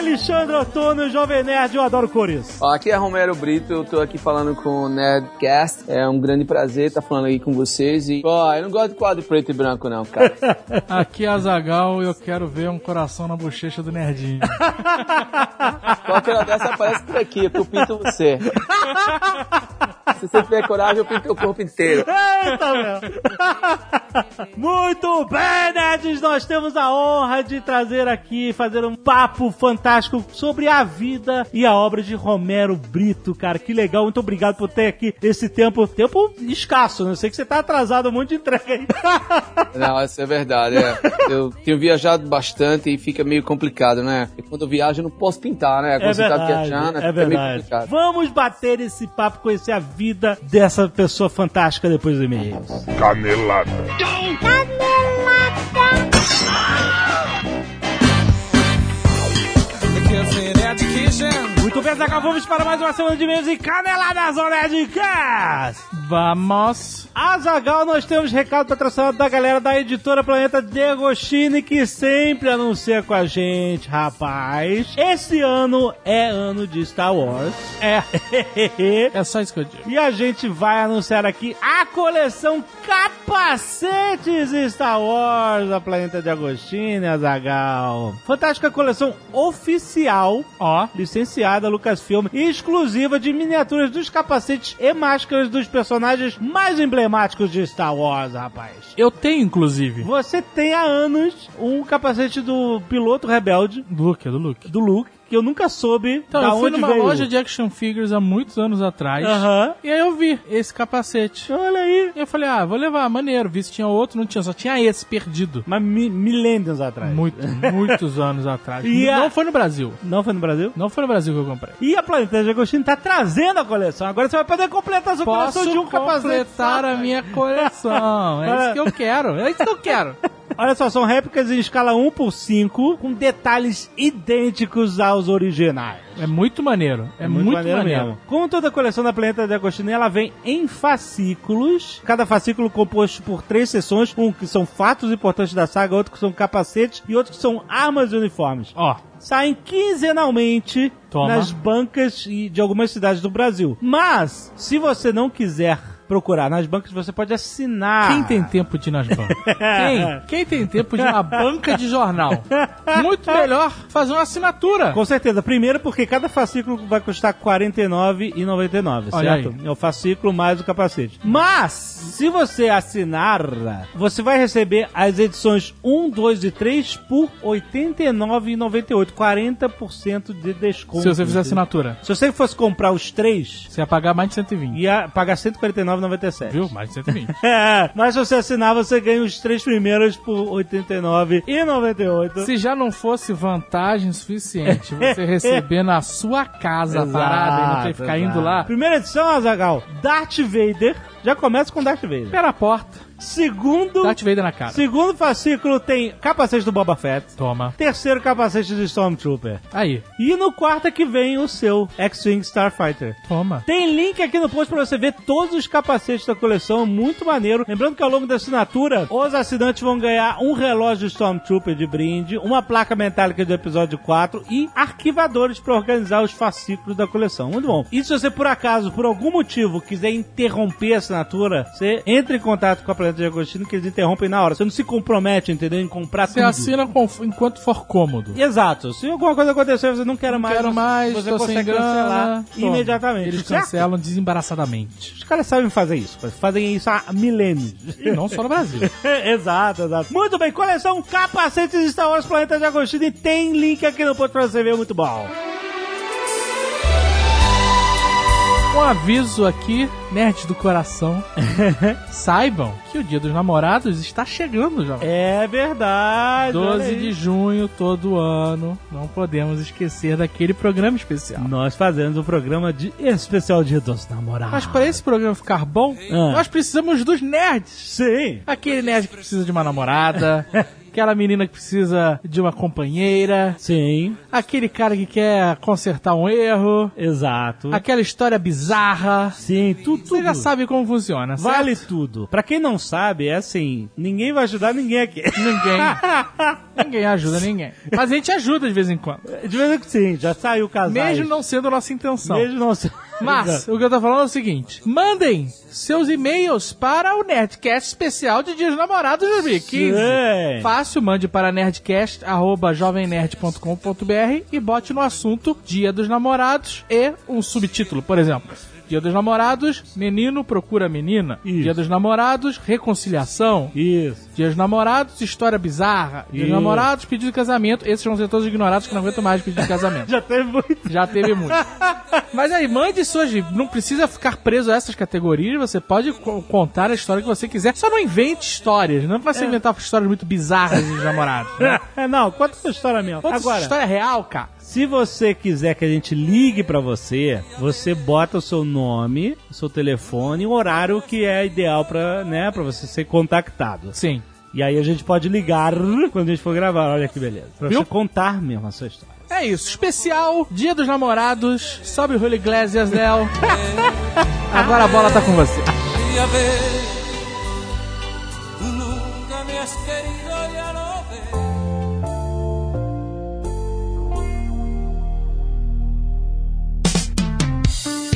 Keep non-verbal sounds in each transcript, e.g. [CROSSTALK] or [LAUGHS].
Alexandre Ottoni, Jovem Nerd, eu adoro cores. Ó, aqui é Romero Brito, eu tô aqui falando com o Nerdcast. É um grande prazer estar falando aí com vocês. E, ó, eu não gosto de quadro preto e branco, não, cara. [LAUGHS] Aqui é Azagal e eu quero ver um coração na bochecha do nerdinho. [LAUGHS] Qualquer hora dessa aparece por aqui, que eu pinto você. [LAUGHS] Se você tiver coragem, eu pinto o corpo inteiro. Eita, meu! Muito bem, nerds! Nós temos a honra de trazer aqui, fazer um papo fantástico sobre a vida e a obra de Romero Brito, cara. Que legal, muito obrigado por ter aqui esse tempo, tempo escasso, né? Eu sei que você tá atrasado um monte de entrega aí. [LAUGHS] Não, isso é verdade. é. Eu tenho viajado bastante e fica meio complicado, né? E quando eu viajo, eu não posso pintar, né? Quando É você tá verdade, viajando, é verdade. complicado. Vamos bater esse papo, conhecer a vida dessa pessoa fantástica depois dos e-mails. Canelada. that's Muito bem, Zagal, vamos para mais uma semana de e-mails e caneladas ao Nerdcast! Vamos. Azagal, nós temos recado patrocinado da galera da editora Planeta Degostini que sempre anuncia com a gente, rapaz. Esse ano é ano de Star Wars. É. [LAUGHS] É só isso que eu digo. E a gente vai anunciar aqui a coleção Capacetes Star Wars da Planeta de Agostinho, Azagal. Fantástica coleção oficial, ó, licenciada Lucasfilm, exclusiva de miniaturas dos capacetes e máscaras dos personagens mais emblemáticos de Star Wars, rapaz. Eu tenho, inclusive. Você tem há anos um capacete do piloto rebelde, Do Luke, é do Luke. do Luke, que eu nunca soube Então, da eu fui onde numa veio. loja de action figures há muitos anos atrás. Aham. E aí eu vi esse capacete. Olha aí. E eu falei, ah, vou levar, maneiro. Vi se tinha outro, não tinha, só tinha esse perdido. Mas mi milênios atrás. Muito, [LAUGHS] muitos anos atrás. E a- Não foi no Brasil. Não foi no Brasil? Não foi no Brasil que eu comprei. E a Planeta de Agostinho tá trazendo a coleção. Agora você vai poder completar a sua coleção Posso de um capacete. completar a minha coleção. É isso que eu [LAUGHS] quero. É isso que eu quero. Olha só, são réplicas em escala 1 por 5 com detalhes idênticos aos originais. É muito maneiro. É, muito, maneiro. Como toda coleção da Planeta de Agostinho, ela vem em fascículos. Cada fascículo composto por três seções. Um que são fatos importantes da saga, outro que são capacetes e outro que são armas e uniformes. Ó, saem quinzenalmente Toma. nas bancas de algumas cidades do Brasil. Mas, se você não quiser procurar nas bancas, você pode assinar. Quem tem tempo de ir nas bancas? Quem? [LAUGHS] Quem tem tempo de ir na banca de jornal? Muito melhor fazer uma assinatura. Com certeza. Primeiro porque cada fascículo vai custar R$ 49,99, Olha certo? É o fascículo mais o capacete. Mas, se você assinar, você vai receber as edições 1, 2 e 3 por R$ 89,98. 40% de desconto. Se você fizer assinatura, Se você fosse comprar os três, você ia pagar mais de 120. ia pagar R$ 149,97. Viu? Mais de 120. É, mas se você assinar, você ganha os três primeiros por R$ 89,98. Se já não fosse vantagem suficiente você receber na sua casa a parada e não ter que ficar indo lá, Primeira edição, Azagal, Darth Vader. Já começa com Darth Vader. espera a porta. Segundo, Darth Vader na cara. segundo fascículo tem capacete do Boba Fett. Toma. Terceiro capacete do Stormtrooper. Aí. E no quarto é que vem o seu X-Wing Starfighter. Toma. Tem link aqui no post pra você ver todos os capacetes da coleção, muito maneiro. Lembrando que ao longo da assinatura, os assinantes vão ganhar um relógio Stormtrooper de brinde, uma placa metálica do episódio 4 e arquivadores pra organizar os fascículos da coleção. Muito bom. E se você, por acaso, por algum motivo, quiser interromper a assinatura, você entra em contato com a Planeta de Agostinho que eles interrompem na hora. Você não se compromete, entendeu? Em comprar Você tudo. assina com- enquanto for cômodo. Exato. Se alguma coisa acontecer, você não quer mais. Quero mais, você consegue grana. cancelar Toma. imediatamente. Eles certo? cancelam [LAUGHS] desembaraçadamente. Os caras sabem fazer isso. Fazem isso há milênios. E não só no Brasil. [LAUGHS] exato, exato. Muito bem, coleção Capacetes de Star Wars Planeta de Agostinho. E tem link aqui no post pra você ver, muito bom. Um aviso aqui, nerds do coração. [LAUGHS] Saibam que o Dia dos Namorados está chegando já. É verdade. olha 12 aí. de junho, todo ano. Não podemos esquecer daquele programa especial. Nós fazemos um programa de especial Dia dos Namorados. Mas para esse programa ficar bom, Ah. nós precisamos dos nerds. Sim. Aquele nerd que precisa de uma namorada, [LAUGHS] aquela menina que precisa de uma companheira, Sim, aquele cara que quer consertar um erro, exato. aquela história bizarra. Sim, tudo, Você já sabe como funciona, certo? Vale tudo. Pra quem não sabe, é assim, ninguém vai ajudar ninguém aqui. [LAUGHS] Ninguém. ninguém ajuda ninguém. Mas a gente ajuda de vez em quando. De vez em quando sim, já saiu casais. Mesmo não sendo a nossa intenção. Mesmo não se- Mas, [LAUGHS] o que eu tô falando é o seguinte: mandem seus e-mails para o Nerdcast especial de Dia dos Namorados 2015. Sim. Fácil, mande para nerdcast.jovemnerd.com.br e bote no assunto Dia dos Namorados e um subtítulo, por exemplo. Dia dos Namorados, menino procura menina. Isso. Dia dos Namorados, reconciliação. Isso. Dia dos Namorados, história bizarra. Dia dos. Namorados, pedido de casamento. Esses vão ser todos ignorados que não aguentam mais pedido de casamento. [LAUGHS] Já teve muito. Já teve muito. [LAUGHS] Mas aí, mande suas. Não precisa ficar preso a essas categorias. Você pode co- contar a história que você quiser. Só não invente histórias. Não é pra você inventar histórias muito bizarras de namorados. Né? [LAUGHS] É, não, conta sua história mesmo. Conta Agora, história real, cara. Se você quiser que a gente ligue pra você, você bota o seu nome, o seu telefone e o horário que é ideal pra, né, pra você ser contactado. Sim. E aí a gente pode ligar quando a gente for gravar. Olha que beleza. Pra Viu? você contar mesmo a sua história. É isso. Especial Dia dos Namorados. Sobe o Julio Iglesias, Del. [LAUGHS] Agora a bola tá com você. Nunca me has querido,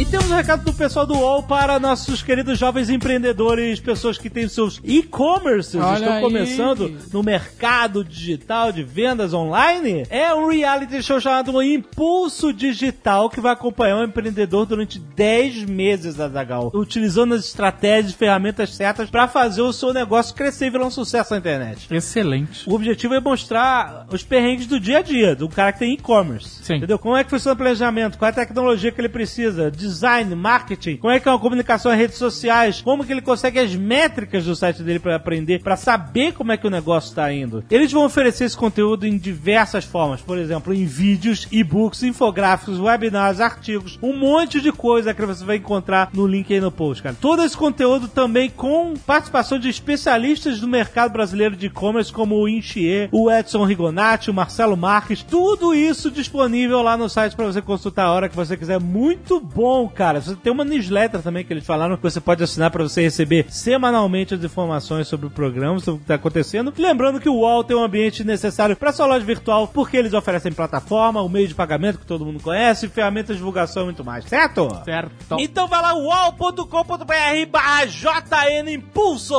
E temos um recado do pessoal do UOL para nossos queridos jovens empreendedores, pessoas que têm seus e-commerces, estão aí. começando no mercado digital de vendas online. É um reality show chamado Impulso Digital que vai acompanhar um empreendedor durante 10 meses, Azagal, utilizando as estratégias e ferramentas certas para fazer o seu negócio crescer e virar um sucesso na internet. Excelente. O objetivo é mostrar os perrengues do dia a dia, do cara que tem e-commerce. Entendeu? Como é que funciona o planejamento, qual é a tecnologia que ele precisa, design, marketing, como é que é uma comunicação em redes sociais, como que ele consegue as métricas do site dele para aprender, para saber como é que o negócio está indo. Eles vão oferecer esse conteúdo em diversas formas, por exemplo, em vídeos, e-books, infográficos, webinars, artigos, um monte de coisa que você vai encontrar no link aí no post, cara. Todo esse conteúdo também com participação de especialistas do mercado brasileiro de e-commerce, como o Inchier, o Edson Rigonati, o Marcelo Marques, tudo isso disponível lá no site para você consultar a hora que você quiser. Muito bom, cara. Você tem uma newsletter também que eles falaram que você pode assinar para você receber semanalmente as informações sobre o programa, sobre o que está acontecendo. Lembrando que o UOL tem um ambiente necessário para sua loja virtual, porque eles oferecem plataforma, o meio de pagamento que todo mundo conhece, ferramentas de divulgação e muito mais, certo? Certo. Então vai lá, uol.com.br barra JN Impulso!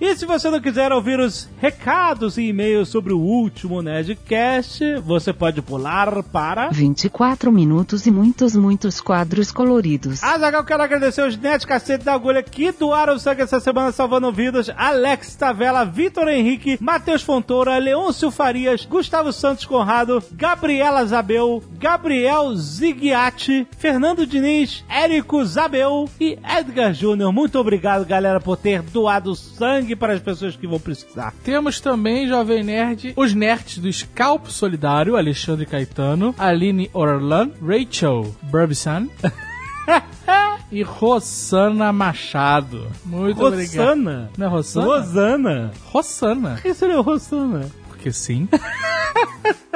E se você não quiser ouvir os recados e e-mails sobre o último Nerdcast, você pode pular para... 24 minutos e muitos, muitos quadros coloridos. Azagal, quero agradecer os Nerd Cacete da Agulha que doaram sangue essa semana salvando vidas. Alex Tavela, Vitor Henrique, Matheus Fontoura, Leôncio Farias, Gustavo Santos Conrado, Gabriela Zabel, Gabriel Zigiati, Fernando Diniz, Érico Zabel e Edgar Júnior. Muito obrigado, galera, por ter doado sangue para as pessoas que vão precisar. Temos também, Jovem Nerd, os nerds do Scalp Solidário, Alexandre Caetano, Aline Orlan, Rachel Burbison [LAUGHS] e Rosana Machado. Muito obrigado. Rossana. Não é Rosana? Rosana. Rossana. Quem seria Rossana? Porque sim.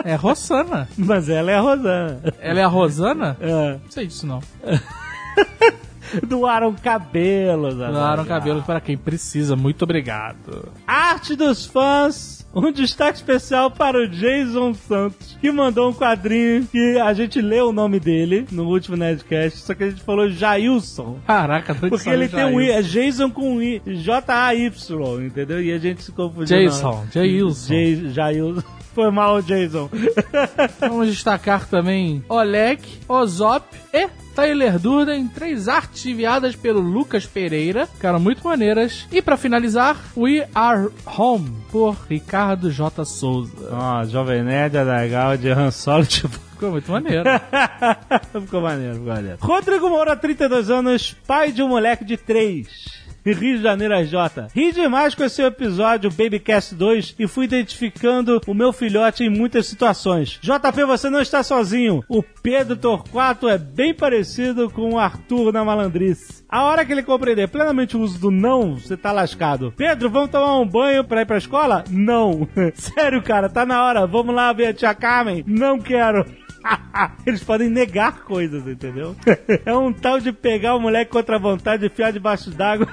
é Rossana. Mas ela é a Rosana. Ela é a Rosana? É. Não sei disso não. [LAUGHS] Doaram cabelos. Doaram cabelos para quem precisa. Muito obrigado. Arte dos fãs. Um destaque especial para o Jason Santos, que mandou um quadrinho que a gente leu o nome dele no último Nerdcast, só que a gente falou Jailson. Caraca, não Porque ele tem um I, é Jason com um I, J-A-Y, entendeu? E a gente se confundiu. Jason, Jailson. Jailson. Foi mal, Jason. [LAUGHS] Vamos destacar também Oleg, Ozop e Tyler Durden, três artes enviadas pelo Lucas Pereira, ficaram muito maneiras. E pra finalizar, We Are Home, por Ricardo J. Souza. Ó, Jovem Nerd, Adagal, de Han Solo, tipo... Ficou muito maneiro. [LAUGHS] ficou maneiro, ficou maneiro. Rodrigo Moura, 32 anos, pai de um moleque de 3. Rio de Janeiro RJ. Ri demais com esse episódio Babycast 2 e fui identificando o meu filhote em muitas situações. JP, você não está sozinho. O Pedro Torquato é bem parecido com o Arthur na malandrice. A hora que ele compreender plenamente o uso do não, você tá lascado. Pedro, vamos tomar um banho pra ir pra escola? Não. [LAUGHS] Sério, cara, tá na hora. Vamos lá ver a tia Carmen? Não quero. [LAUGHS] Eles podem negar coisas, entendeu? [LAUGHS] É um tal de pegar o moleque contra a vontade e enfiar debaixo d'água.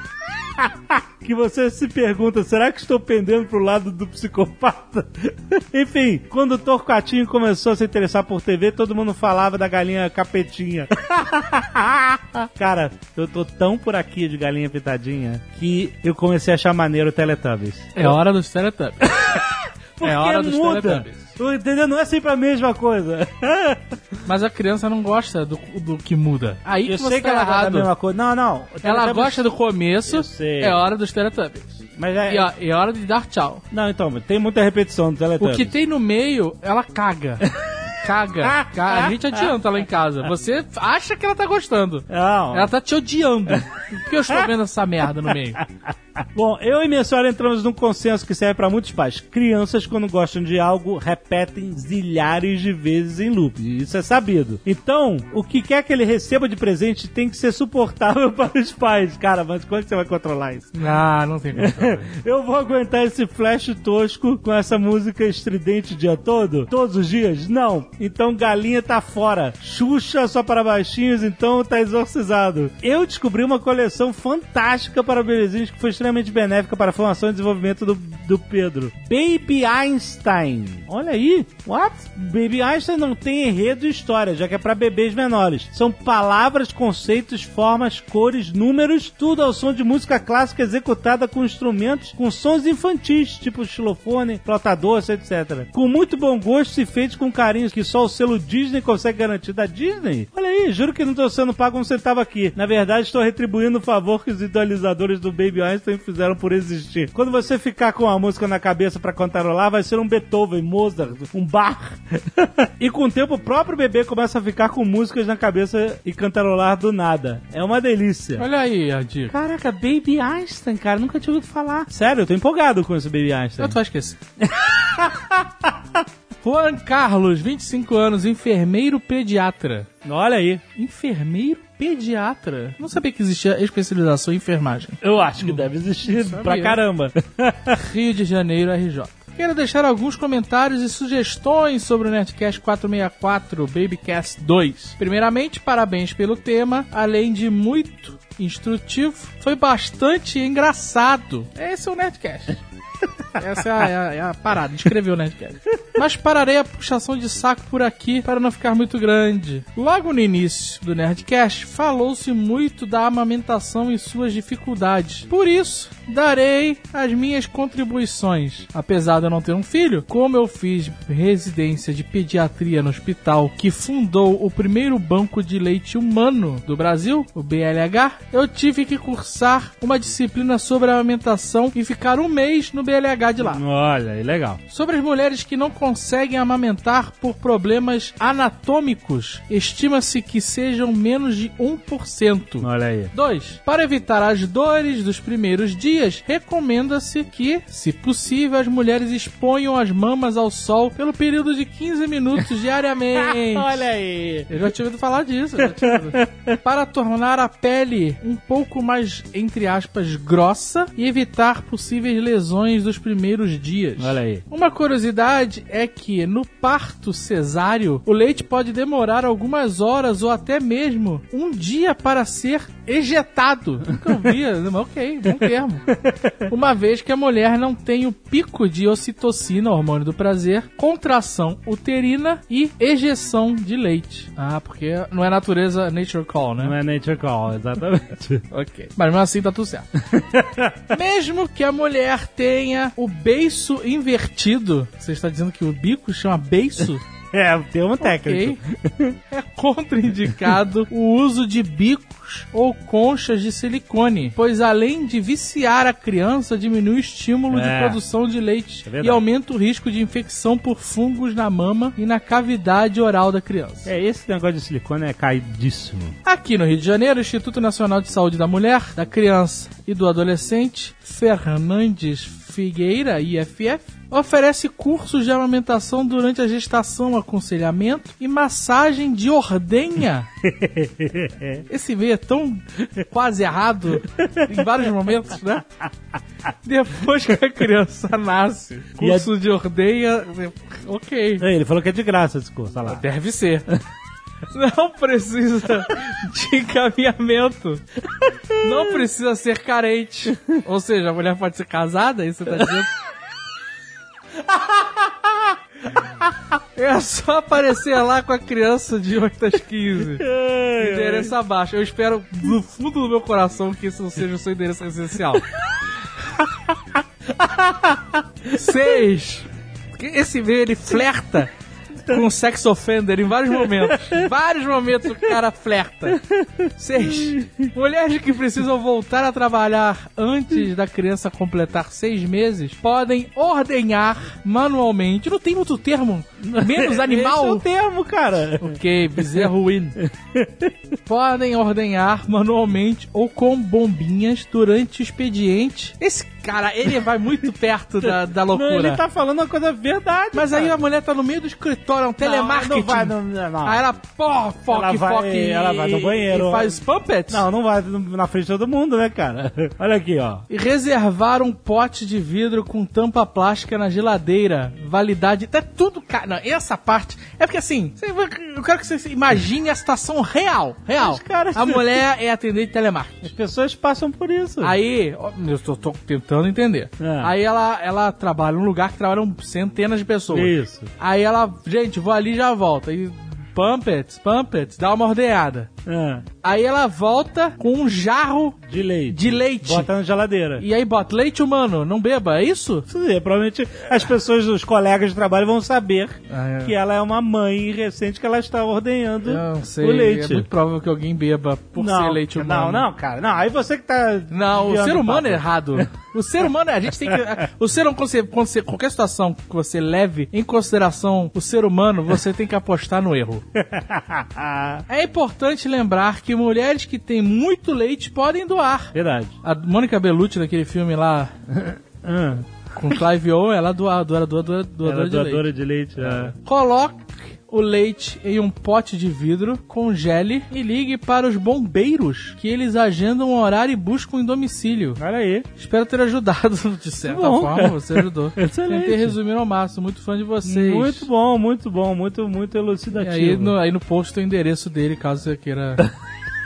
[LAUGHS] que você se pergunta, será que estou pendendo pro lado do psicopata? Enfim, quando o Torquatinho começou a se interessar por TV, todo mundo falava da galinha capetinha. Cara, eu tô tão por aqui de galinha pitadinha que eu comecei a achar maneiro o Teletubbies. É hora dos Teletubbies. Porque é hora dos muda. Teletubbies. Entendeu? Não é sempre a mesma coisa. [LAUGHS] Mas a criança não gosta do, do que muda. Aí Eu que você sei que tá ela gosta da errado. mesma coisa. Não, não. O Ela gosta do começo, é hora dos Teletubbies. Mas é... E, ó, é hora de dar tchau. Não, então, tem muita repetição do O Teletubbies. que tem no meio, ela caga. [LAUGHS] Caga. Ca- A gente adianta lá em casa. Você acha que ela tá gostando. Não. Ela tá te odiando. Por que eu estou vendo essa merda no meio? [LAUGHS] Bom, eu e minha senhora entramos num consenso que serve pra muitos pais. Crianças, quando gostam de algo, repetem zilhares de vezes em loop. Isso é sabido. Então, o que quer que ele receba de presente tem que ser suportável [LAUGHS] para os pais. Cara, mas é que você vai controlar isso? Ah, não tem. [LAUGHS] Eu vou aguentar esse flash tosco com essa música estridente o dia todo? Todos os dias? Não. Então galinha tá fora. Xuxa só para baixinhos, então tá exorcizado. Eu descobri uma coleção fantástica para bebezinhos que foi extremamente benéfica para a formação e desenvolvimento do, do Pedro. Baby Einstein. Olha aí. What? Baby Einstein não tem enredo e história, já que é para bebês menores. São palavras, conceitos, formas, cores, números, tudo ao som de música clássica executada com instrumentos com sons infantis, tipo xilofone, flauta doce, etc. Com muito bom gosto e feitos com carinho que só o selo Disney consegue garantir da Disney. Olha aí, juro que não tô sendo pago um centavo aqui. Na verdade, estou retribuindo o favor que os idealizadores do Baby Einstein fizeram por existir. Quando você ficar com a música na cabeça pra cantarolar, vai ser um Beethoven, Mozart, um Bach. [LAUGHS] e com o tempo, o próprio bebê começa a ficar com músicas na cabeça e cantarolar do nada. É uma delícia. Olha aí a dica. Caraca, Baby Einstein, cara, nunca tinha ouvido falar. Sério, eu tô empolgado com esse Baby Einstein. Eu tu vai esquecer. [LAUGHS] Juan Carlos, 25 anos, enfermeiro pediatra. Olha aí. Enfermeiro pediatra? Não sabia que existia especialização em enfermagem. Eu acho que deve existir pra caramba. [LAUGHS] Rio de Janeiro, RJ. Quero deixar alguns comentários e sugestões sobre o Nerdcast 464 Babycast 2. Primeiramente, parabéns pelo tema, além de muito instrutivo, foi bastante engraçado. Esse é o Nerdcast. Essa é a, é a- é a parada, escreveu o Nerdcast. Mas pararei a puxação de saco por aqui para não ficar muito grande. Logo no início do Nerdcast, falou-se muito da amamentação e suas dificuldades. Por isso, darei as minhas contribuições. Apesar de eu não ter um filho, como eu fiz residência de pediatria no hospital que fundou o primeiro banco de leite humano do Brasil, o BLH, eu tive que cursar uma disciplina sobre amamentação e ficar um mês no BLH de lá. Olha aí, legal. Sobre as mulheres que não conseguem amamentar por problemas anatômicos, estima-se que sejam menos de 1%. Olha aí. 2. Para evitar as dores dos primeiros dias, recomenda-se que, se possível, as mulheres exponham as mamas ao sol pelo período de 15 minutos diariamente. [LAUGHS] Olha aí. Eu já tinha ouvido falar disso. [LAUGHS] Para tornar a pele um pouco mais, entre aspas, grossa e evitar possíveis lesões dos primeiros dias. Olha aí. Uma curiosidade é que no parto cesáreo, o leite pode demorar algumas horas ou até mesmo um dia para ser ejetado. Nunca ouvi, [LAUGHS] mas ok, bom termo. Uma vez que a mulher não tem o pico de ocitocina, hormônio do prazer, contração uterina e ejeção de leite. Ah, porque não é natureza nature call, né? Não é Nature Call, [LAUGHS] exatamente. Ok. Mas mesmo assim tá tudo certo. [LAUGHS] mesmo que a mulher tenha o beiço invertido, você está dizendo que o bico chama beiço? [LAUGHS] É, o termo técnico. Ok. É contraindicado o uso de bicos ou conchas de silicone, pois além de viciar a criança, diminui o estímulo de É. produção de leite É e aumenta o risco de infecção por fungos na mama e na cavidade oral da criança. É, esse negócio de silicone é caidíssimo. Aqui no Rio de Janeiro, o Instituto Nacional de Saúde da Mulher, da Criança e do Adolescente, Fernandes Figueira, IFF, oferece cursos de amamentação durante a gestação, aconselhamento e massagem de ordenha. [LAUGHS] Esse meio é tão quase errado em vários momentos, né? Depois que a criança nasce, curso de ordenha, ok. É, Ele falou que é de graça esse curso, olha lá. Deve ser. Não precisa de encaminhamento. Não precisa ser carente. Ou seja, a mulher pode ser casada, é isso você tá dizendo? É só aparecer lá com a criança de 8 às 15. Endereço abaixo. Eu espero do fundo do meu coração que isso não seja o seu endereço residencial. 6. Esse e-mail ele flerta com o sex offender em vários momentos. vários momentos o cara flerta. 6. Mulheres que precisam voltar a trabalhar antes da criança completar seis meses podem ordenhar manualmente. Não tem outro termo menos Esse é animal? o termo, cara. Ok, bezerro win. [LAUGHS] Podem ordenhar manualmente ou com bombinhas durante o expediente. Esse cara, ele vai muito perto da, da Não, loucura. ele tá falando uma coisa verdade. Mas aí cara. a mulher tá no meio do escritório, é um telemarketing. Não, vai, não, não. Aí ela, pô, foque, Ela vai- foque. ela vai no banheiro. E faz puppets. Não, não vai na frente de todo mundo, né, cara? [LAUGHS] Olha aqui, ó. E reservar um pote de vidro com tampa plástica na geladeira. Validade. Tá tudo. Ca... Não, essa parte. É porque assim, eu quero que você imagine a situação real. Real. A mulher é atendente de telemarketing. As pessoas passam por isso. Aí, eu tô, tô tentando entender. É. Aí ela, ela trabalha num lugar que trabalham centenas de pessoas. Isso. Aí ela, gente, vou ali e já volto. Aí, pumpets, pumpets, dá uma ordenhada. É, Aí ela volta com um jarro de leite. de leite. Bota na geladeira. E aí bota leite humano, não beba, é isso? Isso aí, provavelmente as pessoas, os colegas de trabalho vão saber Ah, é. que ela é uma mãe recente que ela está ordenhando não sei, o leite. é muito provável que alguém beba por não, ser leite humano. Não, não, cara. Não, aí você que tá. Não, o ser humano papo. é errado. O ser humano é. A gente tem que. O ser humano, quando você, quando você- qualquer situação que você leve em consideração o ser humano, você tem que apostar no erro. [LAUGHS] É importante lembrar que mulheres que têm muito leite podem doar. Verdade. A Mônica Bellucci, daquele filme lá [LAUGHS] Ah, com Clive Owen, ela doa, doa, doa, doa, doa, ela é de leite. doadora de leite. é. Coloque o leite em um pote de vidro, congele e ligue para os bombeiros, que eles agendam um horário e buscam em domicílio. Olha aí. Espero ter ajudado, [LAUGHS] de certa bom, forma, cara. você ajudou. [LAUGHS] Excelente. Tentei resumir ao máximo, muito fã de vocês. Muito bom, muito bom, muito, muito E elucidativo. aí no, aí no post tem o endereço dele, caso você queira.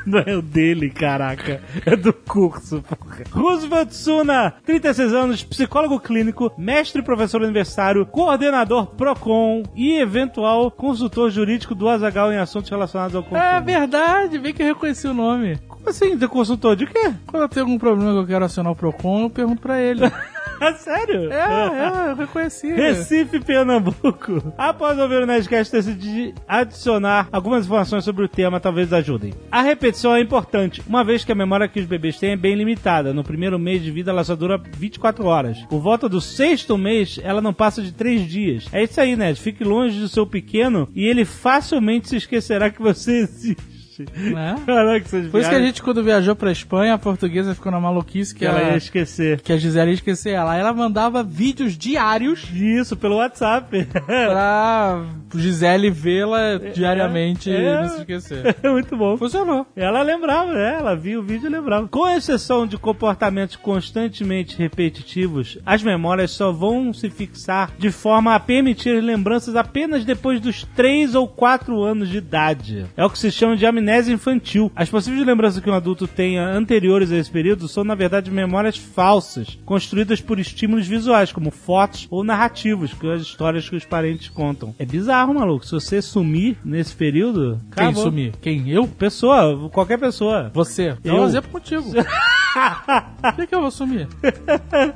Não é o dele, caraca. É do curso, porra. Roosevelt Suna, 36 anos, psicólogo clínico, mestre e professor universitário, coordenador PROCON e eventual consultor jurídico do Azagal em assuntos relacionados ao consumo. é verdade, bem que eu reconheci o nome. Como assim? De consultor de quê? Quando eu tenho algum problema que eu quero acionar o Procon, eu pergunto pra ele. [LAUGHS] É [LAUGHS] sério? é, é, eu reconheci. Recife, Pernambuco. Após ouvir o Nerdcast, decidi adicionar algumas informações sobre o tema, talvez ajudem. A repetição é importante, uma vez que a memória que os bebês têm é bem limitada. No primeiro mês de vida, ela só dura 24 horas. Por volta do sexto mês, ela não passa de 3 dias. É isso aí, Ned. Fique longe do seu pequeno e ele facilmente se esquecerá que você [LAUGHS] existe. Né? [LAUGHS] Caraca, Por isso que a gente, quando viajou pra Espanha, a portuguesa ficou na maluquice que, que ela ela, ia esquecer. que a Gisele ia esquecer ela. Ela mandava vídeos diários Isso, pelo WhatsApp. pra Gisele vê-la diariamente é. e não se esquecer. É [LAUGHS] muito bom. Funcionou. Ela lembrava, né? Ela viu o vídeo e lembrava. Com exceção de comportamentos constantemente repetitivos, as memórias só vão se fixar de forma a permitir lembranças apenas depois dos 3 ou 4 anos de idade. É o que se chama de amnésia infantil. As possíveis lembranças que um adulto tenha anteriores a esse período são, na verdade, memórias falsas, construídas por estímulos visuais, como fotos ou narrativos, que as histórias que os parentes contam. É bizarro, maluco. Se você sumir nesse período, Quem acabou. sumir? Quem? Eu? Pessoa, qualquer pessoa. Você. Eu? Eu um exemplo contigo. [LAUGHS] Por que, eu vou sumir?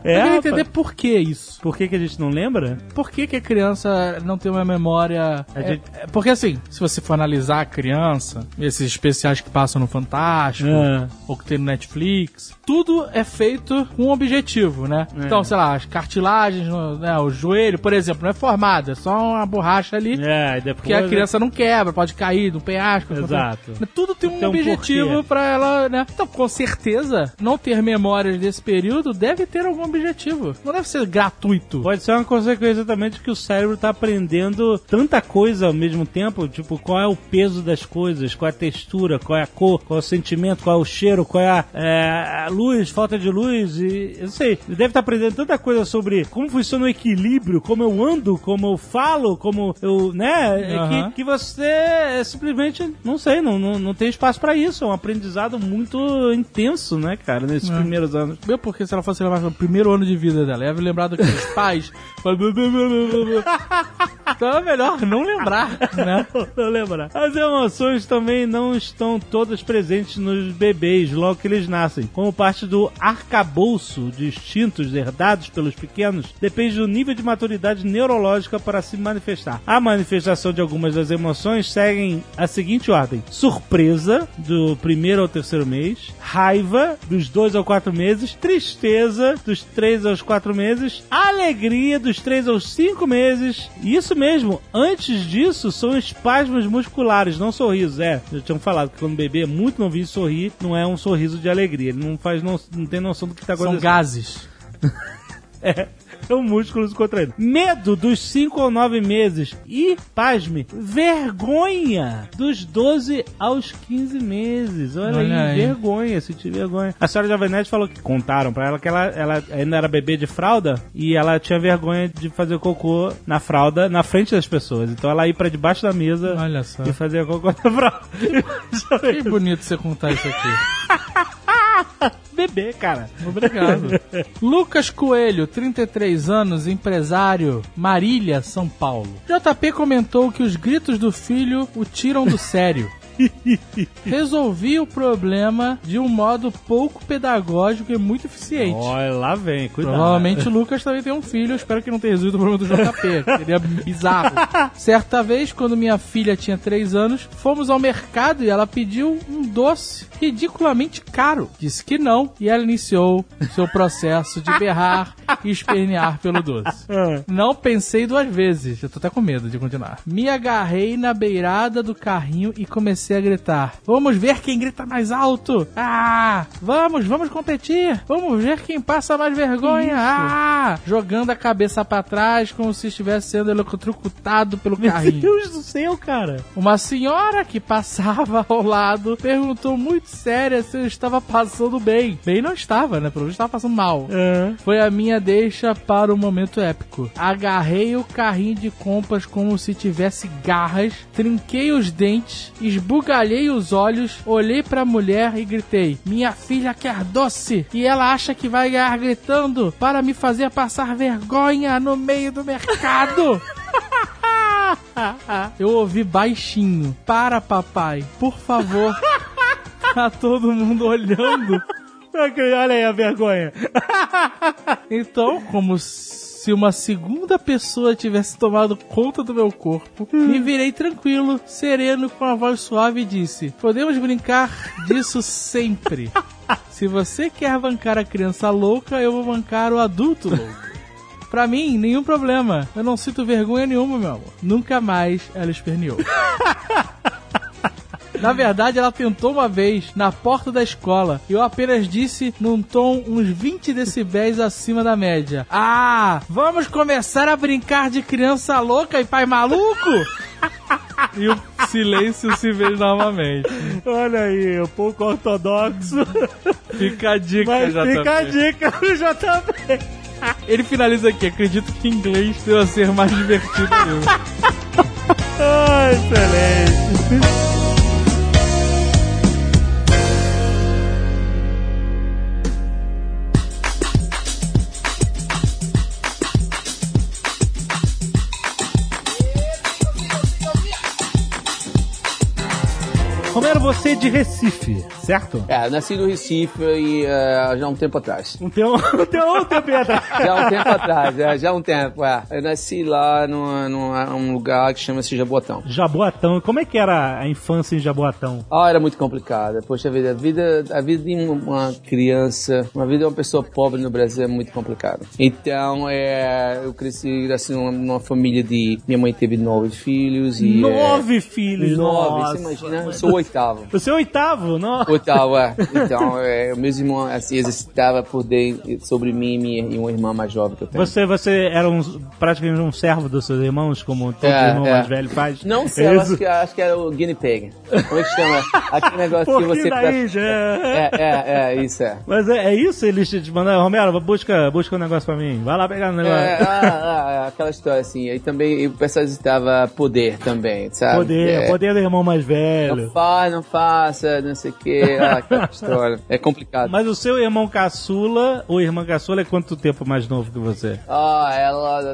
É, eu queria entender por que isso. Por que, que a gente não lembra? Por que, que a criança não tem uma memória. A É- gente- é- porque assim, se você for analisar a criança, esses especiais que passam no Fantástico, É. ou que tem no Netflix, tudo é feito com um objetivo, né? É. Então, sei lá, as cartilagens, né, o joelho, por exemplo, não é formado, é só uma borracha ali. É, depois. Que a criança não quebra, pode cair do penhasco. Exato. Tudo tem um um objetivo pra ela, né? Então, com certeza, não ter memórias desse período deve ter algum objetivo. Não deve ser gratuito. Pode ser uma consequência também de que o cérebro tá aprendendo tanta coisa ao mesmo tempo, tipo, qual é o peso das coisas, qual é a textura, qual é a cor, qual é o sentimento, qual é o cheiro, qual é a, é, a luz, falta de luz, e eu não sei, ele deve estar aprendendo tanta coisa sobre como funciona o equilíbrio, como eu ando, como eu falo, como eu, né, é Aham. que, que você é, simplesmente, não sei, não, não, não tem espaço pra isso, é um aprendizado muito intenso, né, cara, nesses É. primeiros anos. Meu, porque se ela fosse levar no primeiro ano de vida dela, ia lembrar do que os pais. [LAUGHS] então é melhor não lembrar, né? Não lembrar. As emoções também não estão todas presentes nos bebês logo que eles nascem. Como parte do arcabouço de instintos herdados pelos pequenos, depende do nível de maturidade neurológica para se manifestar. A manifestação de algumas das emoções seguem a seguinte ordem: surpresa, do primeiro ao terceiro mês, raiva, dos dois ao quatro meses, tristeza, dos três aos quatro meses, alegria, dos três aos cinco meses. Isso mesmo, antes disso são espasmos musculares, não sorrisos. É, tinham falado que quando o bebê é muito novinho sorrir, não é um sorriso de alegria. Ele não faz, não, não tem noção do que está São acontecendo. gases. [LAUGHS] É, um músculo contraído. Medo dos 5 ou 9 meses. E, pasme, vergonha dos 12 aos 15 meses. Olha, Olha aí, aí. vergonha, sentir vergonha. A senhora Jovem Nerd falou que contaram pra ela que ela, ela ainda era bebê de fralda e ela tinha vergonha de fazer cocô na fralda na frente das pessoas. Então ela ia pra debaixo da mesa Olha só. e fazia cocô na fralda. Que bonito você contar isso aqui. [LAUGHS] [LAUGHS] bebê, cara. Obrigado. [LAUGHS] Lucas Coelho, 33 anos, empresário, Marília, São Paulo. JP comentou que os gritos do filho o tiram do sério. [LAUGHS] Resolvi o problema de um modo pouco pedagógico e muito eficiente. Olha, lá vem, cuidado. Provavelmente o Lucas também tem um filho, eu espero que não tenha resolvido o problema do JP, seria bizarro. [LAUGHS] Certa vez, quando minha filha tinha 3 anos, fomos ao mercado e ela pediu um doce ridiculamente caro. Disse que não e ela iniciou seu processo de berrar [LAUGHS] e espernear [LAUGHS] pelo doce. Ah. Não pensei duas vezes, eu tô até com medo de continuar. Me agarrei na beirada do carrinho e comecei a gritar: Vamos ver quem grita mais alto! Ah! Vamos, vamos competir! Vamos ver quem passa mais vergonha! Ah! Jogando a cabeça pra trás como se estivesse sendo eletrocutado pelo Meu carrinho. Deus do céu, cara. Uma senhora que passava [LAUGHS] ao lado perguntou muito séria se eu estava passando bem. Bem não estava, né? Pelo menos estava passando mal. Ah. Foi a minha deixa para o momento épico. Agarrei o carrinho de compras como se tivesse garras, trinquei os dentes, esbugalhei os olhos, olhei para a mulher e gritei: Minha filha quer doce! E ela acha que vai ganhar gritando para me fazer passar vergonha no meio do mercado! [LAUGHS] Eu ouvi baixinho: Para, papai, por favor. [LAUGHS] Tá todo mundo olhando. Olha aí a vergonha. [LAUGHS] Então, como se uma segunda pessoa tivesse tomado conta do meu corpo, me virei tranquilo, sereno, com a voz suave e disse: Podemos brincar disso sempre. [LAUGHS] Se você quer bancar a criança louca, eu vou bancar o adulto louco. [LAUGHS] Pra mim, nenhum problema. Eu não sinto vergonha nenhuma, meu amor. Nunca mais ela esperneou. Na verdade, ela tentou uma vez na porta da escola. Eu apenas disse num tom uns 20 decibéis acima da média: Ah, vamos começar a brincar de criança louca e pai maluco? [LAUGHS] E o silêncio se veio novamente. Olha aí, um pouco ortodoxo. Fica a dica, Mas JP. fica a dica pro JP. Ele finaliza aqui. Acredito que inglês deve ser mais divertido mesmo. [LAUGHS] Ah, excelente. Romero, você é de Recife, certo? É, eu nasci no Recife e é, já há um tempo atrás. Um tempo, um [LAUGHS] tempo, um tempo atrás. Já há um tempo atrás, é, já há um tempo, é. Eu nasci lá numa, num lugar que chama-se Jaboatão. Jaboatão. Como é que era a infância em Jaboatão? Ah, era muito complicada. Poxa vida, a vida, a vida de uma criança, uma vida de uma pessoa pobre no Brasil é muito complicada. Então, é, eu cresci assim numa, numa família de minha mãe teve nove filhos e Nove é, filhos, nove. nossa. Você imagina? Eu sou oitavo. Você é oitavo, não? Oitavo, é. [LAUGHS] Então, é, o meu irmão assim exercitava poder sobre mim e, minha, e uma irmã mais jovem que eu tenho. Você, você era um, praticamente um servo dos seus irmãos, como todo É, irmão é. mais velho faz? Não sei, É eu isso? acho que, acho que era o guinea pig. Como é que chama? Aquele [LAUGHS] negócio que Pouquinho você... da Índia, é. É, é, é, isso é. Mas é, é isso, eles te mandaram, Romero, busca, busca um negócio pra mim. Vai lá pegar negócio. É, ah, ah, aquela história assim. Aí também o pessoal exercitava poder também, sabe? poder, É. poder do irmão mais velho. Não faz, não faça, não sei o [LAUGHS] que. Ah, aquela história. É complicado. Mas o seu irmão caçula, ou irmã caçula, é quanto tempo mais novo que você? Ah, ela,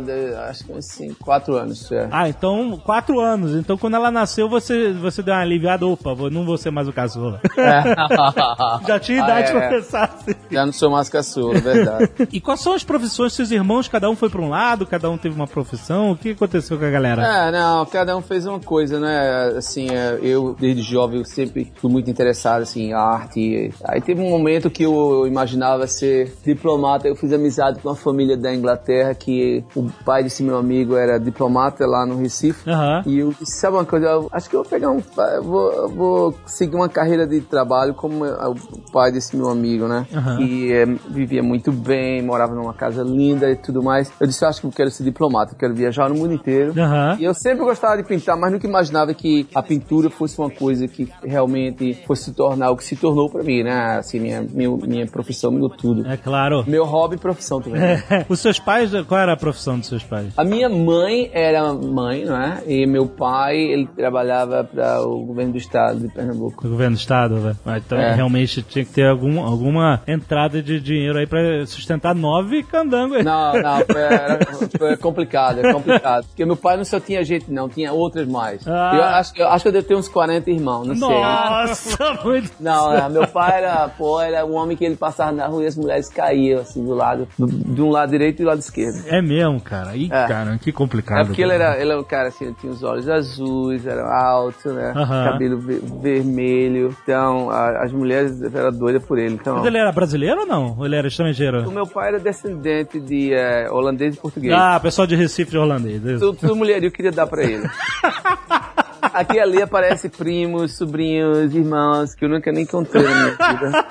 acho que assim, quatro anos. É. Ah, então, quatro anos. Então, quando ela nasceu, você, você deu uma aliviada. Opa, não vou ser mais o caçula. [LAUGHS] Já tinha Ah, idade é, pra é. pensar assim. Já não sou mais caçula, é verdade. [LAUGHS] E quais são as profissões? Seus irmãos, cada um foi pra um lado, cada um teve uma profissão? O que aconteceu com a galera? É, não, cada um fez uma coisa, né? Assim, é, eu, desde jovem, eu sempre fui muito interessado, assim, em arte. Aí teve um momento que eu imaginava ser diplomata. Eu fiz amizade com uma família da Inglaterra, que o pai desse meu amigo era diplomata lá no Recife. Aham. E eu disse, sabe uma coisa, eu acho que eu vou pegar um... Eu vou, vou seguir uma carreira de trabalho como é o pai desse meu amigo, né? Aham. Que é, vivia muito bem, morava numa casa linda e tudo mais. Eu disse, eu acho que eu quero ser diplomata, eu quero viajar no mundo inteiro. Aham. E eu sempre gostava de pintar, mas nunca imaginava que a pintura fosse uma coisa que realmente fosse se tornar o que se tornou pra mim, né? Assim, minha, minha, minha profissão mudou tudo. É claro. Meu hobby e profissão também. né? [LAUGHS] Os seus pais, qual era a profissão dos seus pais? A minha mãe era mãe, não é? E meu pai, ele trabalhava para o governo do estado de Pernambuco. Do governo do estado, velho. Ah, Então É. realmente tinha que ter algum, alguma entrada de dinheiro aí pra sustentar nove candangos. Não, não, foi, era- foi complicado, é complicado. Porque meu pai não só tinha gente, não, tinha outras mais. Ah. Eu, acho, eu acho que eu devo ter uns 40 irmãos, não sei. Nossa, [LAUGHS] muito. Não, é, meu pai era, pô, era um homem que ele passava na rua e as mulheres caíam, assim, do lado, do, de um lado direito e do lado esquerdo. É mesmo, cara. Ih, É. cara, que complicado. É porque ele cara. era, ele era um cara assim, ele tinha os olhos azuis, era alto, né? Aham. Cabelo ve- vermelho. Então, a- as mulheres eram doidas por ele. Então, Mas ele era brasileiro ou não? Ou ele era o estrangeiro? meu pai era descendente de eh, holandês e português. Ah, pessoal de Recife de holandês. Tudo, tudo eu queria dar pra ele. [LAUGHS] Aqui ali aparece primos, sobrinhos, irmãos, que eu nunca nem encontrei na minha vida.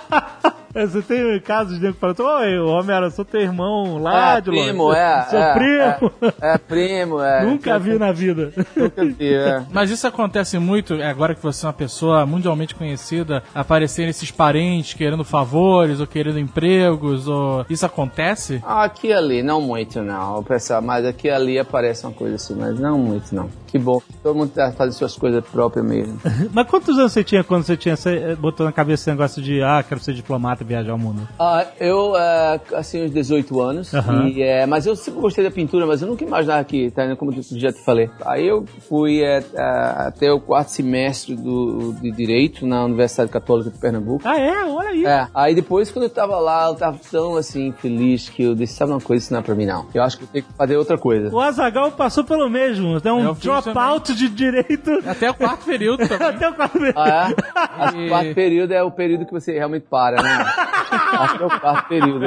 [LAUGHS] É, Você tem casos de nego que fala, oi, eu sou teu irmão lá Ah, de longe. primo, é. [LAUGHS] Seu é, primo. É, é primo, é. Nunca vi na vida. Nunca vi, é. [LAUGHS] Mas isso acontece muito, é, agora que você é uma pessoa mundialmente conhecida, aparecerem esses parentes querendo favores ou querendo empregos, ou isso acontece? Aqui e ali, não muito não, pessoal, mas aqui e ali aparece uma coisa assim, mas não muito não. Que bom, todo mundo tá fazendo suas coisas próprias mesmo. [LAUGHS] Mas quantos anos você tinha quando você tinha esse- botou na cabeça esse negócio de, ah, quero ser diplomata e viajar ao mundo? Ah, eu, é, assim, uns 18 anos, Aham. e, é, mas eu sempre gostei da pintura, mas eu nunca imaginava que, tá, indo, como eu já te falei. Aí eu fui é, é, até o quarto semestre do, de Direito na Universidade Católica de Pernambuco. Ah, é? Olha aí. É, aí depois quando eu tava lá, eu tava tão assim, feliz que eu disse, sabe uma coisa, isso não é pra mim não. Eu acho que eu tenho que fazer outra coisa. O Azagal passou pelo mesmo. É um dropout de direito [LAUGHS] Até o quarto período também. até o quarto mês. Ah, é? Que o quarto período é o período que você realmente para, né? [LAUGHS] Acho que é o quarto período.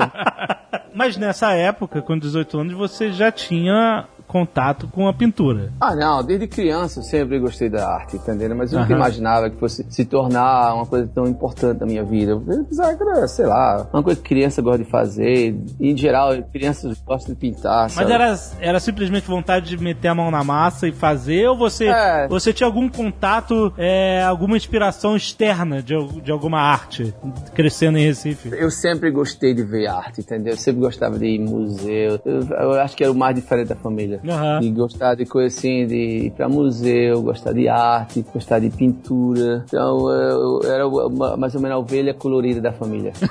Mas nessa época, com 18 anos, você já tinha contato com a pintura. Ah, não, desde criança eu sempre gostei da arte, entendeu? Mas eu nunca Aham. imaginava que fosse se tornar uma coisa tão importante na minha vida. Eu pensava que era, sei lá, uma coisa que criança gosta de fazer. E, em geral, crianças gostam de pintar, Mas sabe? era, era simplesmente vontade de meter a mão na massa e fazer, ou você, É. você tinha algum contato, é, alguma inspiração externa de, de alguma arte crescendo em Recife? Eu sempre gostei de ver arte, entendeu? Eu sempre gostava de ir em museu. Eu, eu acho que era o mais diferente da família. Aham. De gostar de coisa assim, de ir pra museu, gostar de arte, gostar de pintura. Então, eu, eu era uma- mais ou menos a ovelha colorida da família. [LAUGHS]